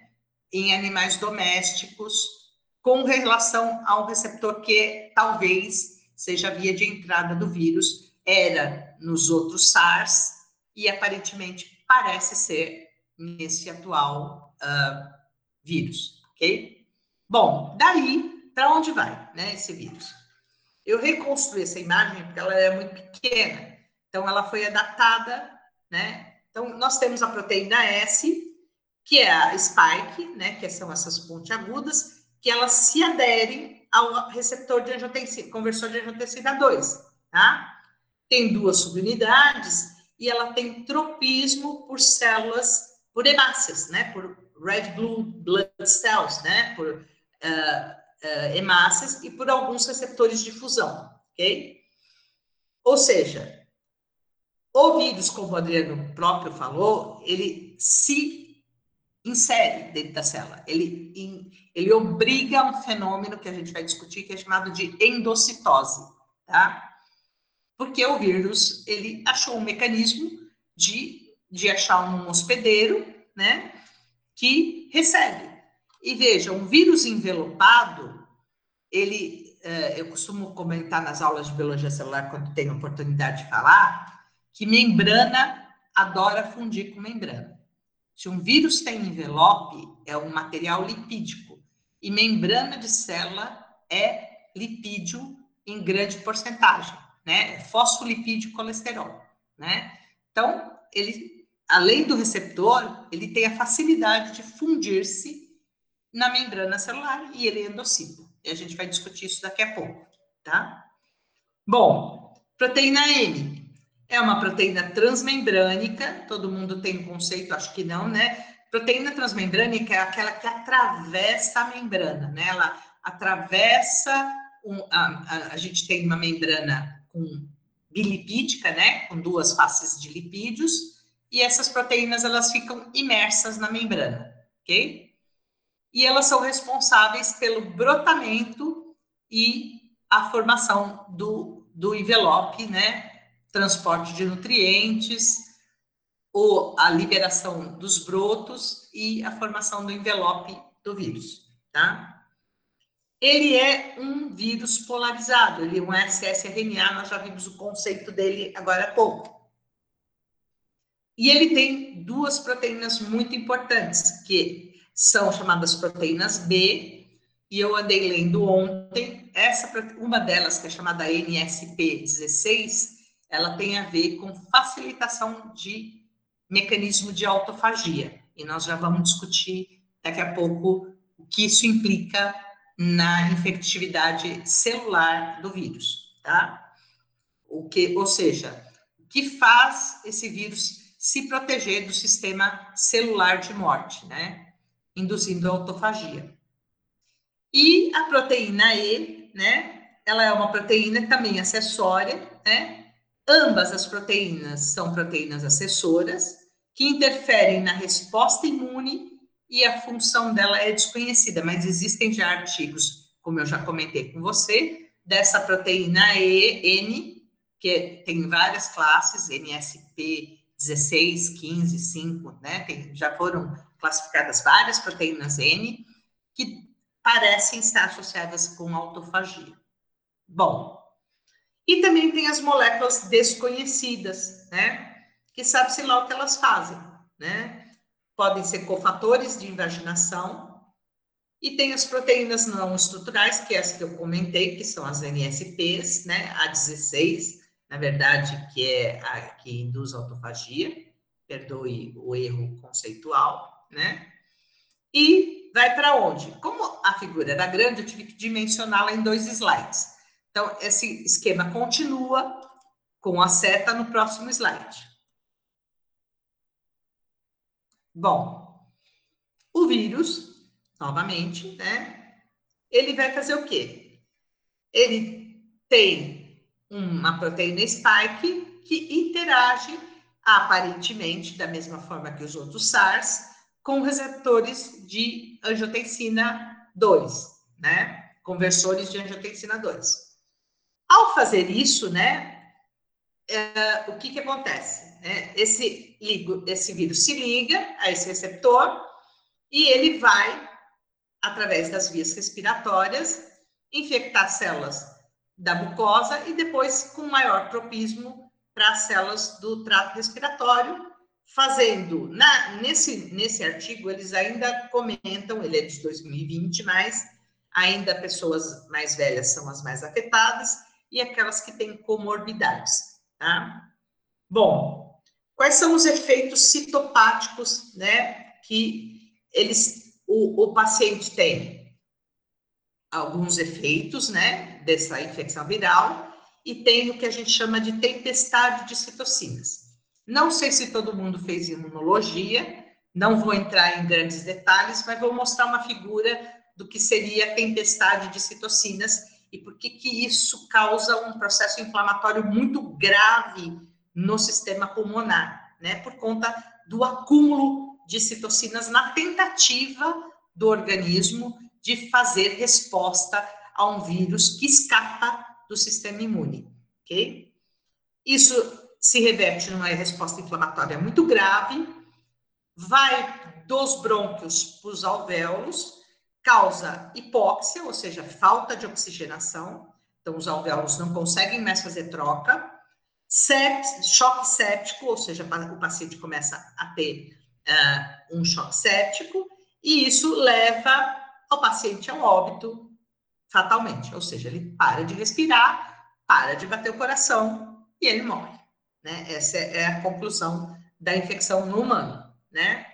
em animais domésticos com relação ao receptor que talvez seja a via de entrada do vírus, era nos outros SARS e aparentemente parece ser nesse atual uh, vírus, ok? Bom, daí, para onde vai, né, esse vírus? Eu reconstruí essa imagem porque ela é muito pequena, então ela foi adaptada, né? Então, nós temos a proteína S, que é a spike, né, que são essas pontiagudas, que elas se aderem ao receptor de angiotensina, conversor de angiotensina 2, tá? Tem duas subunidades, e ela tem tropismo por células, por hemácias, né? Por red blue blood cells, né? Por uh, uh, hemácias e por alguns receptores de fusão, ok? Ou seja, o vírus, como o Adriano próprio falou, ele se insere dentro da célula. Ele, ele obriga um fenômeno que a gente vai discutir, que é chamado de endocitose, tá? Porque o vírus ele achou um mecanismo de, de achar um hospedeiro, né, que recebe. E veja, um vírus envelopado, ele, uh, eu costumo comentar nas aulas de biologia celular quando tenho oportunidade de falar, que membrana adora fundir com membrana. Se um vírus tem envelope, é um material lipídico, e membrana de célula é lipídio em grande porcentagem né? Fosfolipídio e colesterol, né? Então, ele, além do receptor, ele tem a facilidade de fundir-se na membrana celular e ele é. E a gente vai discutir isso daqui a pouco, tá? Bom, proteína M é uma proteína transmembrânica, todo mundo tem um conceito, acho que não, né? Proteína transmembrânica é aquela que atravessa a membrana, né? Ela atravessa, um, a, a, a gente tem uma membrana bilipídica, né, com duas faces de lipídios, e essas proteínas elas ficam imersas na membrana, ok? E elas são responsáveis pelo brotamento e a formação do, do envelope, né, transporte de nutrientes, ou a liberação dos brotos e a formação do envelope do vírus, tá? Ele é um vírus polarizado, ele é um ssRNA, nós já vimos o conceito dele agora há pouco. E ele tem duas proteínas muito importantes, que são chamadas proteínas B, e eu andei lendo ontem, essa uma delas, que é chamada NSP16, ela tem a ver com facilitação de mecanismo de autofagia. E nós já vamos discutir daqui a pouco o que isso implica na infectividade celular do vírus, tá? O que, ou seja, o que faz esse vírus se proteger do sistema celular de morte, né? Induzindo a autofagia. E a proteína E, né? Ela é uma proteína também acessória, né? Ambas as proteínas são proteínas acessoras que interferem na resposta imune e a função dela é desconhecida, mas existem já artigos, como eu já comentei com você, dessa proteína E, N, que tem várias classes, NSP 16, 15, 5, né? Tem, já foram classificadas várias proteínas N que parecem estar associadas com autofagia. Bom, e também tem as moléculas desconhecidas, né? Que sabe-se lá o que elas fazem, né? Podem ser cofatores de invaginação, e tem as proteínas não estruturais, que é as que eu comentei, que são as NSPs, né? A 16, na verdade, que é a que induz a autofagia, perdoe o erro conceitual, né? E vai para onde? Como a figura era grande, eu tive que dimensioná-la em dois slides. Então, esse esquema continua com a seta no próximo slide. Bom, o vírus, novamente, né? Ele vai fazer o quê? Ele tem uma proteína spike que interage aparentemente da mesma forma que os outros SARS com receptores de angiotensina 2, né? Conversores de angiotensina 2. Ao fazer isso, né, é, o que que acontece? É, esse, esse vírus se liga a esse receptor e ele vai, através das vias respiratórias, infectar células da mucosa e depois com maior tropismo para as células do trato respiratório, fazendo, na, nesse, nesse artigo, eles ainda comentam, ele é de 2020, mas ainda pessoas mais velhas são as mais afetadas e aquelas que têm comorbidades, tá? Bom, Quais são os efeitos citopáticos, né, que eles, o, o paciente tem? Alguns efeitos, né, dessa infecção viral e tem o que a gente chama de tempestade de citocinas. Não sei se todo mundo fez imunologia, não vou entrar em grandes detalhes, mas vou mostrar uma figura do que seria a tempestade de citocinas e por que que isso causa um processo inflamatório muito grave no sistema pulmonar, né? Por conta do acúmulo de citocinas na tentativa do organismo de fazer resposta a um vírus que escapa do sistema imune, ok? Isso se reverte numa resposta inflamatória muito grave, vai dos brônquios para os alvéolos, causa hipóxia, ou seja, falta de oxigenação, então os alvéolos não conseguem mais fazer troca, choque séptico, ou seja, o paciente começa a ter uh, um choque séptico, e isso leva ao paciente ao óbito fatalmente, ou seja, ele para de respirar, para de bater o coração e ele morre. Né? Essa é a conclusão da infecção no humano. Né?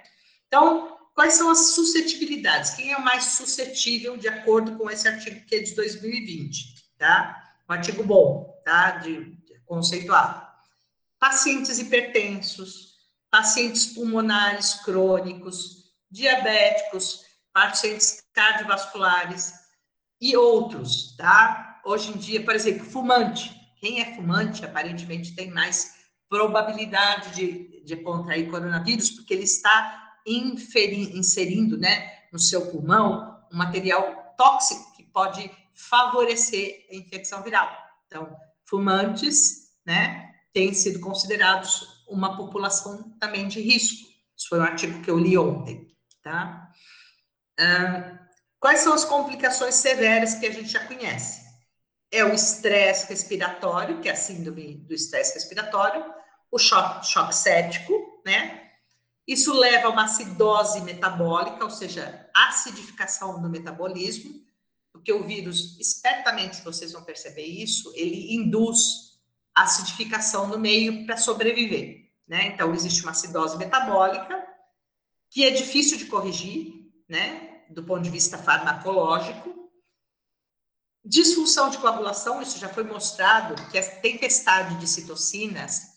Então, quais são as suscetibilidades? Quem é o mais suscetível de acordo com esse artigo que é de 2020? Tá? Um artigo bom, tá? De, conceituado. Pacientes hipertensos, pacientes pulmonares crônicos, diabéticos, pacientes cardiovasculares e outros, tá? Hoje em dia, por exemplo, fumante. Quem é fumante, aparentemente, tem mais probabilidade de, de contrair coronavírus, porque ele está inserindo, né, no seu pulmão um material tóxico que pode favorecer a infecção viral. Então, fumantes né, têm sido considerados uma população também de risco. Isso foi um artigo que eu li ontem, tá? Ah, quais são as complicações severas que a gente já conhece? É o estresse respiratório, que é a síndrome do estresse respiratório, o choque, choque séptico, né? Isso leva a uma acidose metabólica, ou seja, acidificação do metabolismo, porque o vírus, espertamente, vocês vão perceber isso, ele induz acidificação no meio para sobreviver, né? Então, existe uma acidose metabólica, que é difícil de corrigir, né? Do ponto de vista farmacológico. Disfunção de coagulação, isso já foi mostrado, que a tempestade de citocinas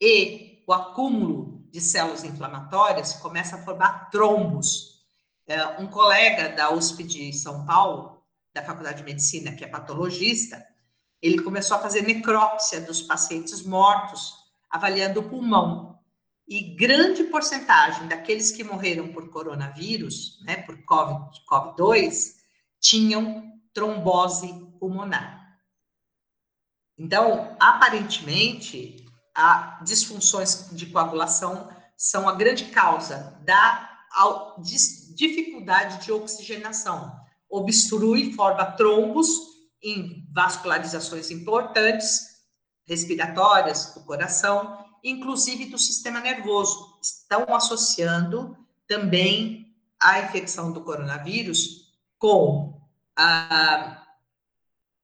e o acúmulo de células inflamatórias começa a formar trombos. É, um colega da USP de São Paulo, da Faculdade de Medicina, que é patologista, ele começou a fazer necrópsia dos pacientes mortos, avaliando o pulmão. E grande porcentagem daqueles que morreram por coronavírus, né, por COVID-2, tinham trombose pulmonar. Então, aparentemente, a disfunções de coagulação são a grande causa da dificuldade de oxigenação. Obstrui, forma trombos em vascularizações importantes, respiratórias, do coração, inclusive do sistema nervoso. Estão associando também a infecção do coronavírus com a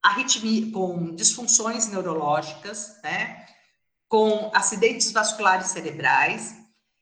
arritmia, com disfunções neurológicas, né? com acidentes vasculares cerebrais,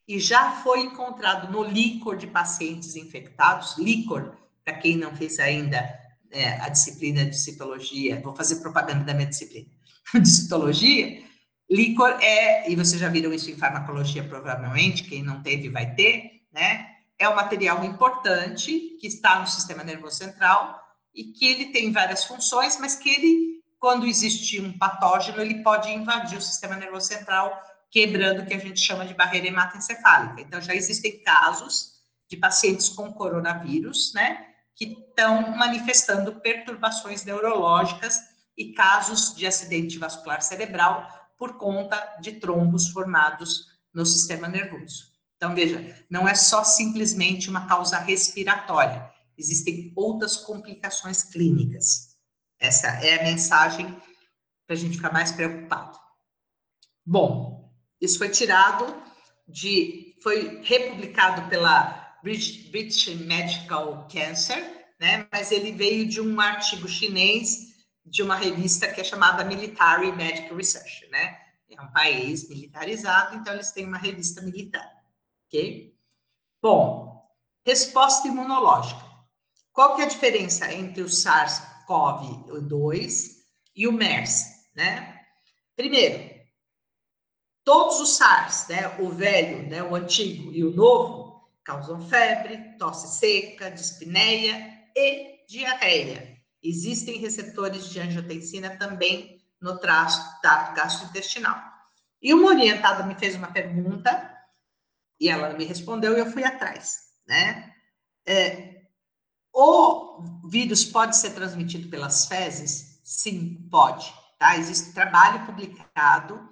e já foi encontrado no líquor de pacientes infectados, líquor, para quem não fez ainda é, a disciplina de citologia, vou fazer propaganda da minha disciplina de citologia, líquor é, e vocês já viram isso em farmacologia provavelmente, quem não teve vai ter, né? É um material importante que está no sistema nervoso central e que ele tem várias funções, mas que ele quando existe um patógeno, ele pode invadir o sistema nervoso central, quebrando o que a gente chama de barreira hematoencefálica. Então, já existem casos de pacientes com coronavírus, né, que estão manifestando perturbações neurológicas e casos de acidente vascular cerebral por conta de trombos formados no sistema nervoso. Então, veja, não é só simplesmente uma causa respiratória, existem outras complicações clínicas. Essa é a mensagem para a gente ficar mais preocupado. Bom, isso foi tirado de, foi republicado pela British Medical Cancer, né? Mas ele veio de um artigo chinês de uma revista que é chamada Military Medical Research, né? É um país militarizado, então eles têm uma revista militar, ok? Bom, resposta imunológica. Qual que é a diferença entre o SARS SARS-CoV-2 e o MERS, né? Primeiro, todos os SARS, né, o velho, né, o antigo e o novo, causam febre, tosse seca, dispneia e diarreia. Existem receptores de angiotensina também no trato gastrointestinal. E uma orientada me fez uma pergunta e ela me respondeu e eu fui atrás, né? É, o vírus pode ser transmitido pelas fezes? Sim, pode. Tá? Existe trabalho publicado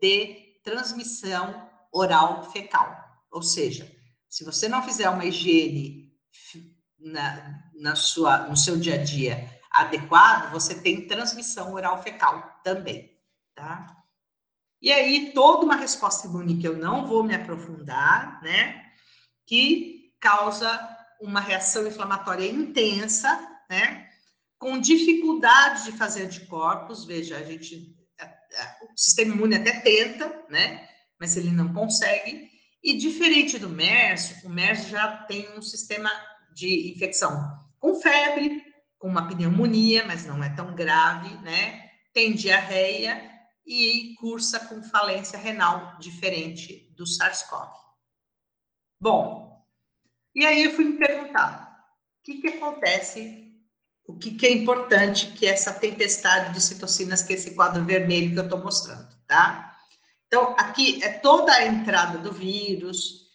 de transmissão oral fecal. Ou seja, se você não fizer uma higiene na, na sua, no seu dia a dia adequado, você tem transmissão oral fecal também, tá? E aí, toda uma resposta imune que eu não vou me aprofundar, né? Que causa uma reação inflamatória intensa, né? Com dificuldade de fazer anticorpos, veja, a gente, o sistema imune até tenta, né? Mas ele não consegue. E diferente do MERS, o MERS já tem um sistema de infecção com febre, com uma pneumonia, mas não é tão grave, né? Tem diarreia e cursa com falência renal, diferente do SARS-CoV. Bom, e aí eu fui me perguntar, o que, que acontece, o que, que é importante que essa tempestade de citocinas, que é esse quadro vermelho que eu estou mostrando, tá? Então, aqui é toda a entrada do vírus,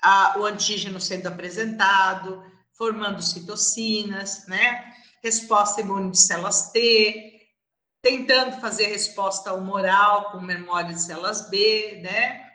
a, o antígeno sendo apresentado, formando citocinas, né? Resposta imune de células T, tentando fazer resposta humoral com memória de células B, né?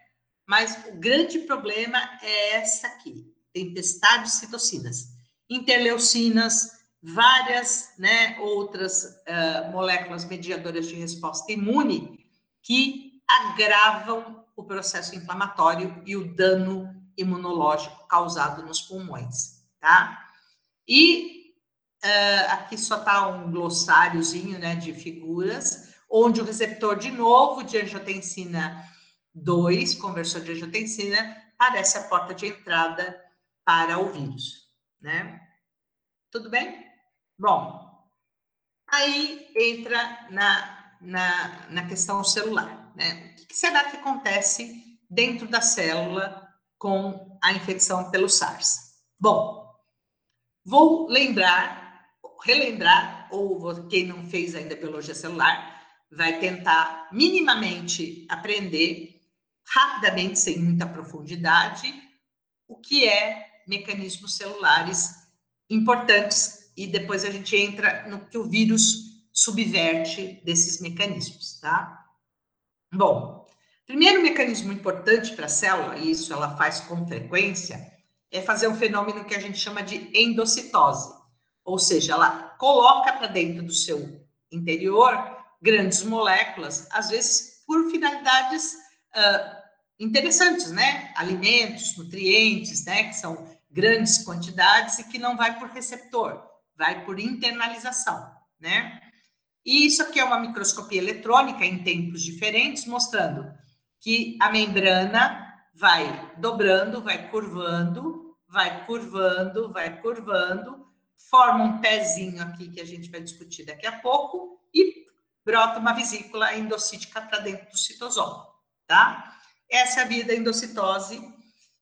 Mas o grande problema é essa aqui, tempestade de citocinas, interleucinas, várias né, outras uh, moléculas mediadoras de resposta imune que agravam o processo inflamatório e o dano imunológico causado nos pulmões, tá? E uh, aqui só está um glossáriozinho né, de figuras, onde o receptor de novo de angiotensina 2, conversor de angiotensina, parece a porta de entrada para o vírus, né? Tudo bem? Bom, aí entra na, na, na questão celular, né? O que será que acontece dentro da célula com a infecção pelo SARS? Bom, vou lembrar, relembrar, ou quem não fez ainda biologia celular, vai tentar minimamente aprender rapidamente, sem muita profundidade, o que é mecanismos celulares importantes e depois a gente entra no que o vírus subverte desses mecanismos, tá? Bom, primeiro mecanismo importante para a célula, e isso ela faz com frequência, é fazer um fenômeno que a gente chama de endocitose, ou seja, ela coloca para dentro do seu interior grandes moléculas, às vezes por finalidades uh, interessantes, né? Alimentos, nutrientes, né? Que são grandes quantidades e que não vai por receptor, vai por internalização, né? E isso aqui é uma microscopia eletrônica em tempos diferentes, mostrando que a membrana vai dobrando, vai curvando, vai curvando, vai curvando, forma um pezinho aqui que a gente vai discutir daqui a pouco e brota uma vesícula endocítica para dentro do citosol, tá? Essa é a via da endocitose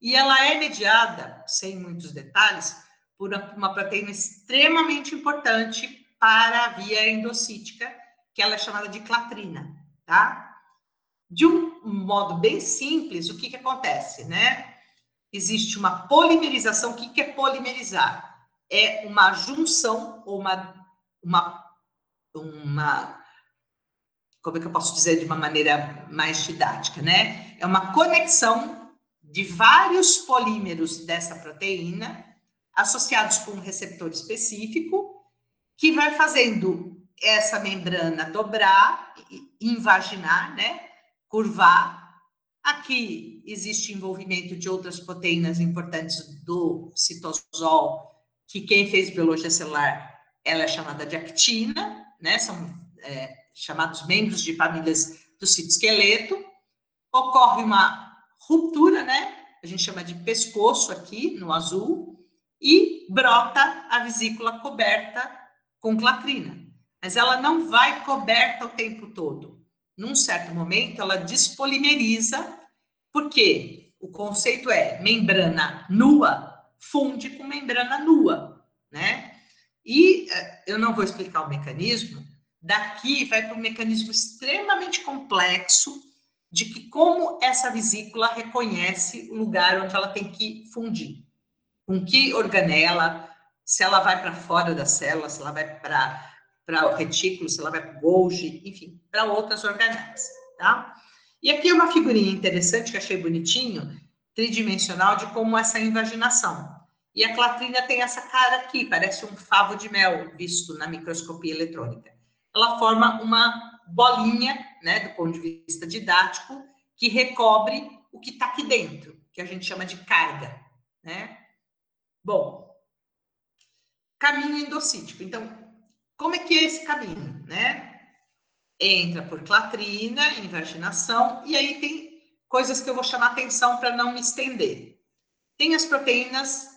e ela é mediada, sem muitos detalhes, por uma proteína extremamente importante para a via endocítica, que ela é chamada de clatrina, tá? De um modo bem simples, o que, que acontece, né? Existe uma polimerização. O que, que é polimerizar? É uma junção ou uma, uma, uma como é que eu posso dizer de uma maneira mais didática, né? É uma conexão de vários polímeros dessa proteína associados com um receptor específico que vai fazendo essa membrana dobrar, invaginar, né? Curvar. Aqui existe envolvimento de outras proteínas importantes do citosol, que quem fez biologia celular, ela é chamada de actina, né? São é, chamados membros de famílias do citoesqueleto, ocorre uma ruptura, né? A gente chama de pescoço aqui no azul, e brota a vesícula coberta com clatrina. Mas ela não vai coberta o tempo todo. Num certo momento, ela despolimeriza, porque o conceito é membrana nua funde com membrana nua, né? E eh, eu não vou explicar o mecanismo, Daqui vai para um mecanismo extremamente complexo de que como essa vesícula reconhece o lugar onde ela tem que fundir. Com que organela, se ela vai para fora da célula, se ela vai para o retículo, se ela vai para o Golgi, enfim, para outras organelas, tá? E aqui é uma figurinha interessante que achei bonitinho, tridimensional, de como essa invaginação. E a clatrina tem essa cara aqui, parece um favo de mel visto na microscopia eletrônica ela forma uma bolinha, né, do ponto de vista didático, que recobre o que está aqui dentro, que a gente chama de carga, né? Bom, caminho endocítico. Então, como é que é esse caminho, né? Entra por clatrina, invaginação, e aí tem coisas que eu vou chamar atenção para não me estender. Tem as proteínas,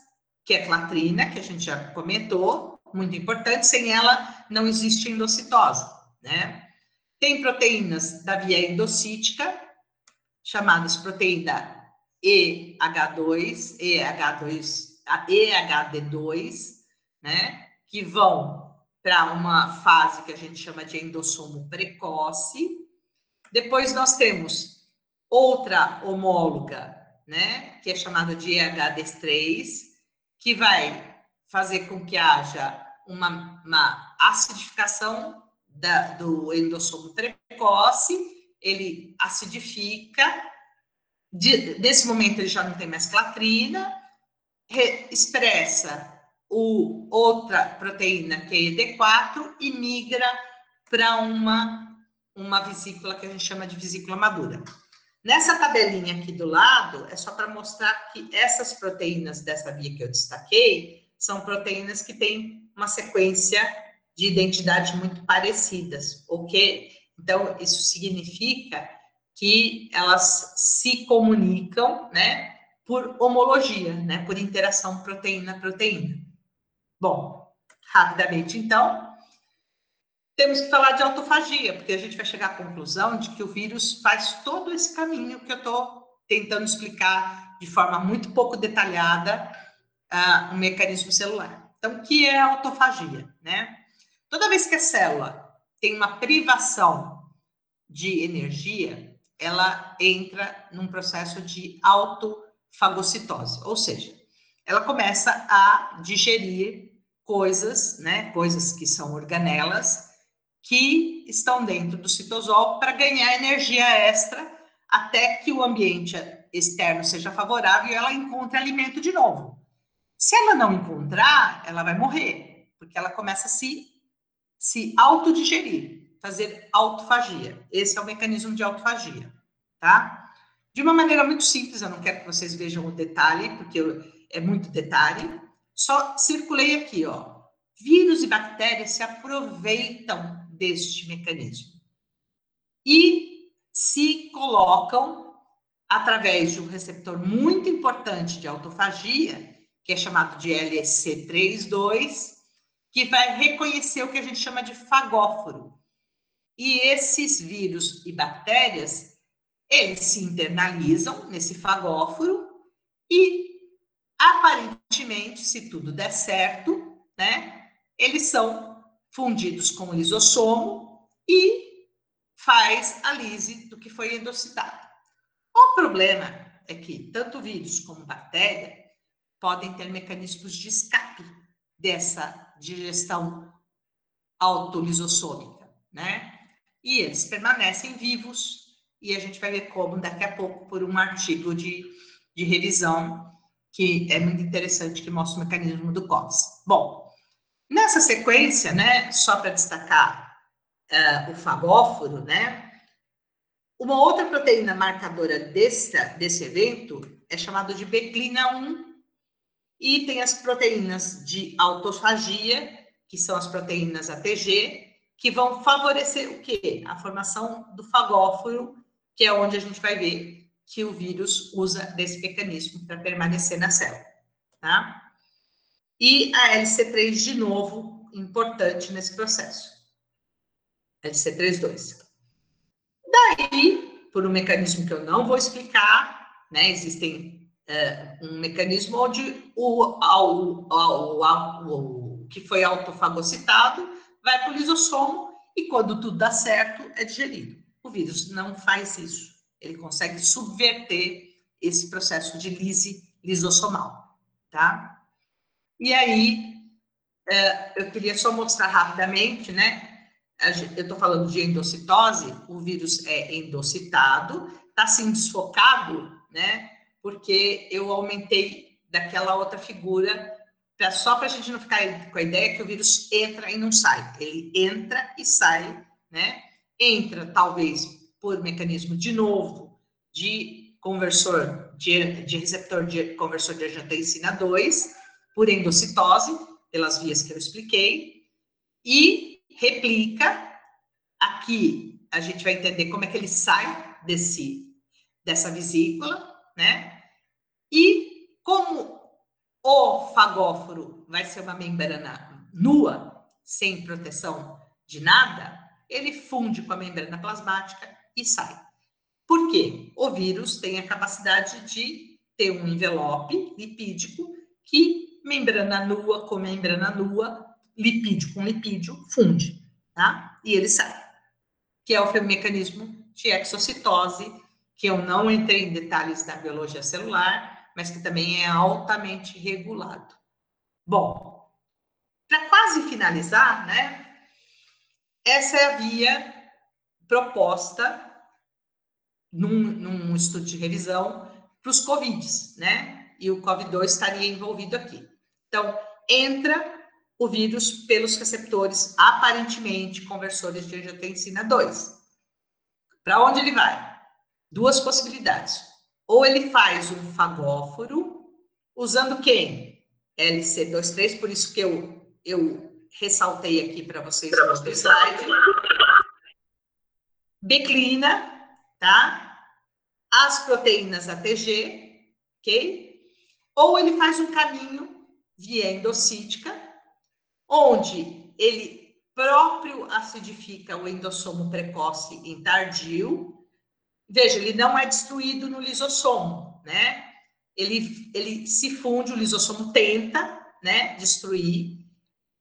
que é clatrina, que a gente já comentou, muito importante, sem ela não existe endocitose, né? Tem proteínas da via endocítica, chamadas proteína EH2, EH2, EHD2, né? Que vão para uma fase que a gente chama de endossomo precoce. Depois nós temos outra homóloga, né? Que é chamada de EHD3, que vai fazer com que haja uma, uma acidificação da, do endossomo precoce, ele acidifica, de, nesse momento ele já não tem mais clatrina, re, expressa o, outra proteína, que é ED4, e migra para uma, uma vesícula que a gente chama de vesícula madura. Nessa tabelinha aqui do lado, é só para mostrar que essas proteínas dessa via que eu destaquei, são proteínas que têm uma sequência de identidade muito parecidas, ok? Então, isso significa que elas se comunicam, né, por homologia, né, por interação proteína-proteína. Bom, rapidamente, então, temos que falar de autofagia, porque a gente vai chegar à conclusão de que o vírus faz todo esse caminho que eu estou tentando explicar de forma muito pouco detalhada uh, um mecanismo celular. Então, o que é autofagia, né? Toda vez que a célula tem uma privação de energia, ela entra num processo de autofagocitose, ou seja, ela começa a digerir coisas, né, coisas que são organelas que estão dentro do citosol para ganhar energia extra até que o ambiente externo seja favorável e ela encontre alimento de novo. Se ela não encontrar, ela vai morrer, porque ela começa a se, se autodigerir, fazer autofagia. Esse é o mecanismo de autofagia, tá? De uma maneira muito simples, eu não quero que vocês vejam o detalhe, porque é muito detalhe. Só circulei aqui, ó. Vírus e bactérias se aproveitam deste mecanismo e se colocam através de um receptor muito importante de autofagia, que é chamado de LSC32, que vai reconhecer o que a gente chama de fagóforo. E esses vírus e bactérias, eles se internalizam nesse fagóforo e, aparentemente, se tudo der certo, né, eles são fundidos com o lisossomo e faz a lise do que foi endocitado. O problema é que tanto vírus como bactéria podem ter mecanismos de escape dessa digestão autolisossômica, né? E eles permanecem vivos e a gente vai ver como daqui a pouco por um artigo de, de revisão que é muito interessante que mostra o mecanismo do COS. Bom, nessa sequência, né, só para destacar uh, o fagóforo, né, uma outra proteína marcadora desse, desse evento é chamada de beclina 1 e tem as proteínas de autofagia, que são as proteínas ATG, que vão favorecer o quê? A formação do fagóforo, que é onde a gente vai ver que o vírus usa desse mecanismo para permanecer na célula, tá? E a LC3, de novo, importante nesse processo. LC32. Daí, por um mecanismo que eu não vou explicar, né? Existem é, um mecanismo onde o, o, que foi autofagocitado vai para o lisossomo e quando tudo dá certo é digerido. O vírus não faz isso. Ele consegue subverter esse processo de lise lisossomal, tá? E aí, é, eu queria só mostrar rapidamente, né? Eu estou falando de endocitose, o vírus é endocitado, está assim desfocado, né? porque eu aumentei daquela outra figura, só para a gente não ficar com a ideia que o vírus entra e não sai. Ele entra e sai, né? Entra, talvez, por mecanismo de novo de conversor, de, de receptor de conversor de angiotensina 2, por endocitose, pelas vias que eu expliquei, e replica. Aqui a gente vai entender como é que ele sai desse, dessa vesícula, né? E como o fagóforo vai ser uma membrana nua, sem proteção de nada, ele funde com a membrana plasmática e sai. Por quê? O vírus tem a capacidade de ter um envelope lipídico que membrana nua com membrana nua, lipídio com lipídio, funde, tá? E ele sai. Que é o mecanismo de exocitose que eu não entrei em detalhes da biologia celular, mas que também é altamente regulado. Bom, para quase finalizar, né? Essa é a via proposta num, num estudo de revisão para os COVIDs, né? E o COVID-2 estaria envolvido aqui. Então, entra o vírus pelos receptores aparentemente conversores de angiotensina 2. Para onde ele vai? duas possibilidades. Ou ele faz um fagóforo usando quem? LC23, por isso que eu eu ressaltei aqui para vocês no outro slide, declina, tá? As proteínas ATG, ok? Ou ele faz um caminho via endocítica, onde ele próprio acidifica o endossomo precoce em tardio. Veja, ele não é destruído no lisossomo, né? Ele, ele se funde, o lisossomo tenta, né, destruir,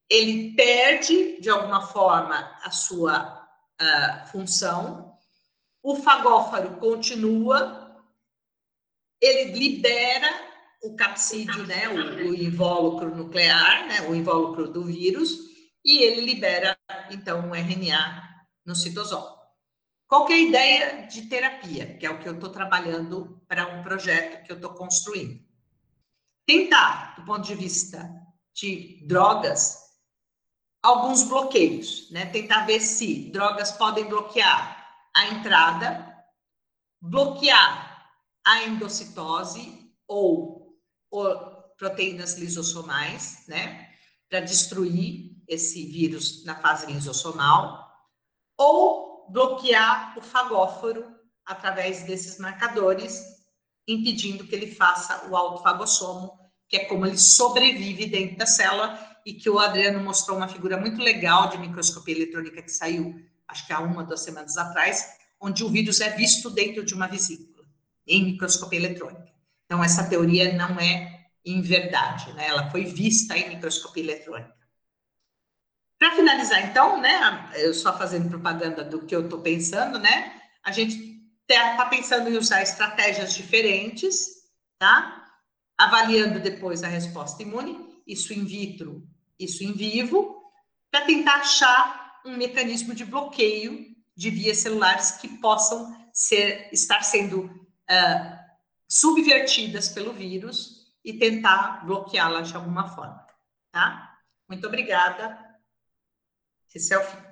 ele perde, de alguma forma, a sua uh, função, o fagófaro continua, ele libera o capsídeo, né, o, o invólucro nuclear, né, o invólucro do vírus, e ele libera, então, o RNA no citosol. Qual é a ideia de terapia? Que é o que eu estou trabalhando para um projeto que eu estou construindo. Tentar, do ponto de vista de drogas, alguns bloqueios, né? Tentar ver se drogas podem bloquear a entrada, bloquear a endocitose ou, ou proteínas lisossomais, né? Para destruir esse vírus na fase lisossomal, ou bloquear o fagóforo através desses marcadores, impedindo que ele faça o autofagossomo, que é como ele sobrevive dentro da célula e que o Adriano mostrou uma figura muito legal de microscopia eletrônica que saiu, acho que há uma, duas semanas atrás, onde o vírus é visto dentro de uma vesícula, em microscopia eletrônica. Então, essa teoria não é em verdade, né? Ela foi vista em microscopia eletrônica. Para finalizar, então, né, eu só fazendo propaganda do que eu estou pensando, né? A gente está pensando em usar estratégias diferentes, tá? Avaliando depois a resposta imune, isso in vitro isso em vivo, para tentar achar um mecanismo de bloqueio de vias celulares que possam ser, estar sendo uh, subvertidas pelo vírus e tentar bloqueá-las de alguma forma, tá? Muito obrigada. Esse é o fim.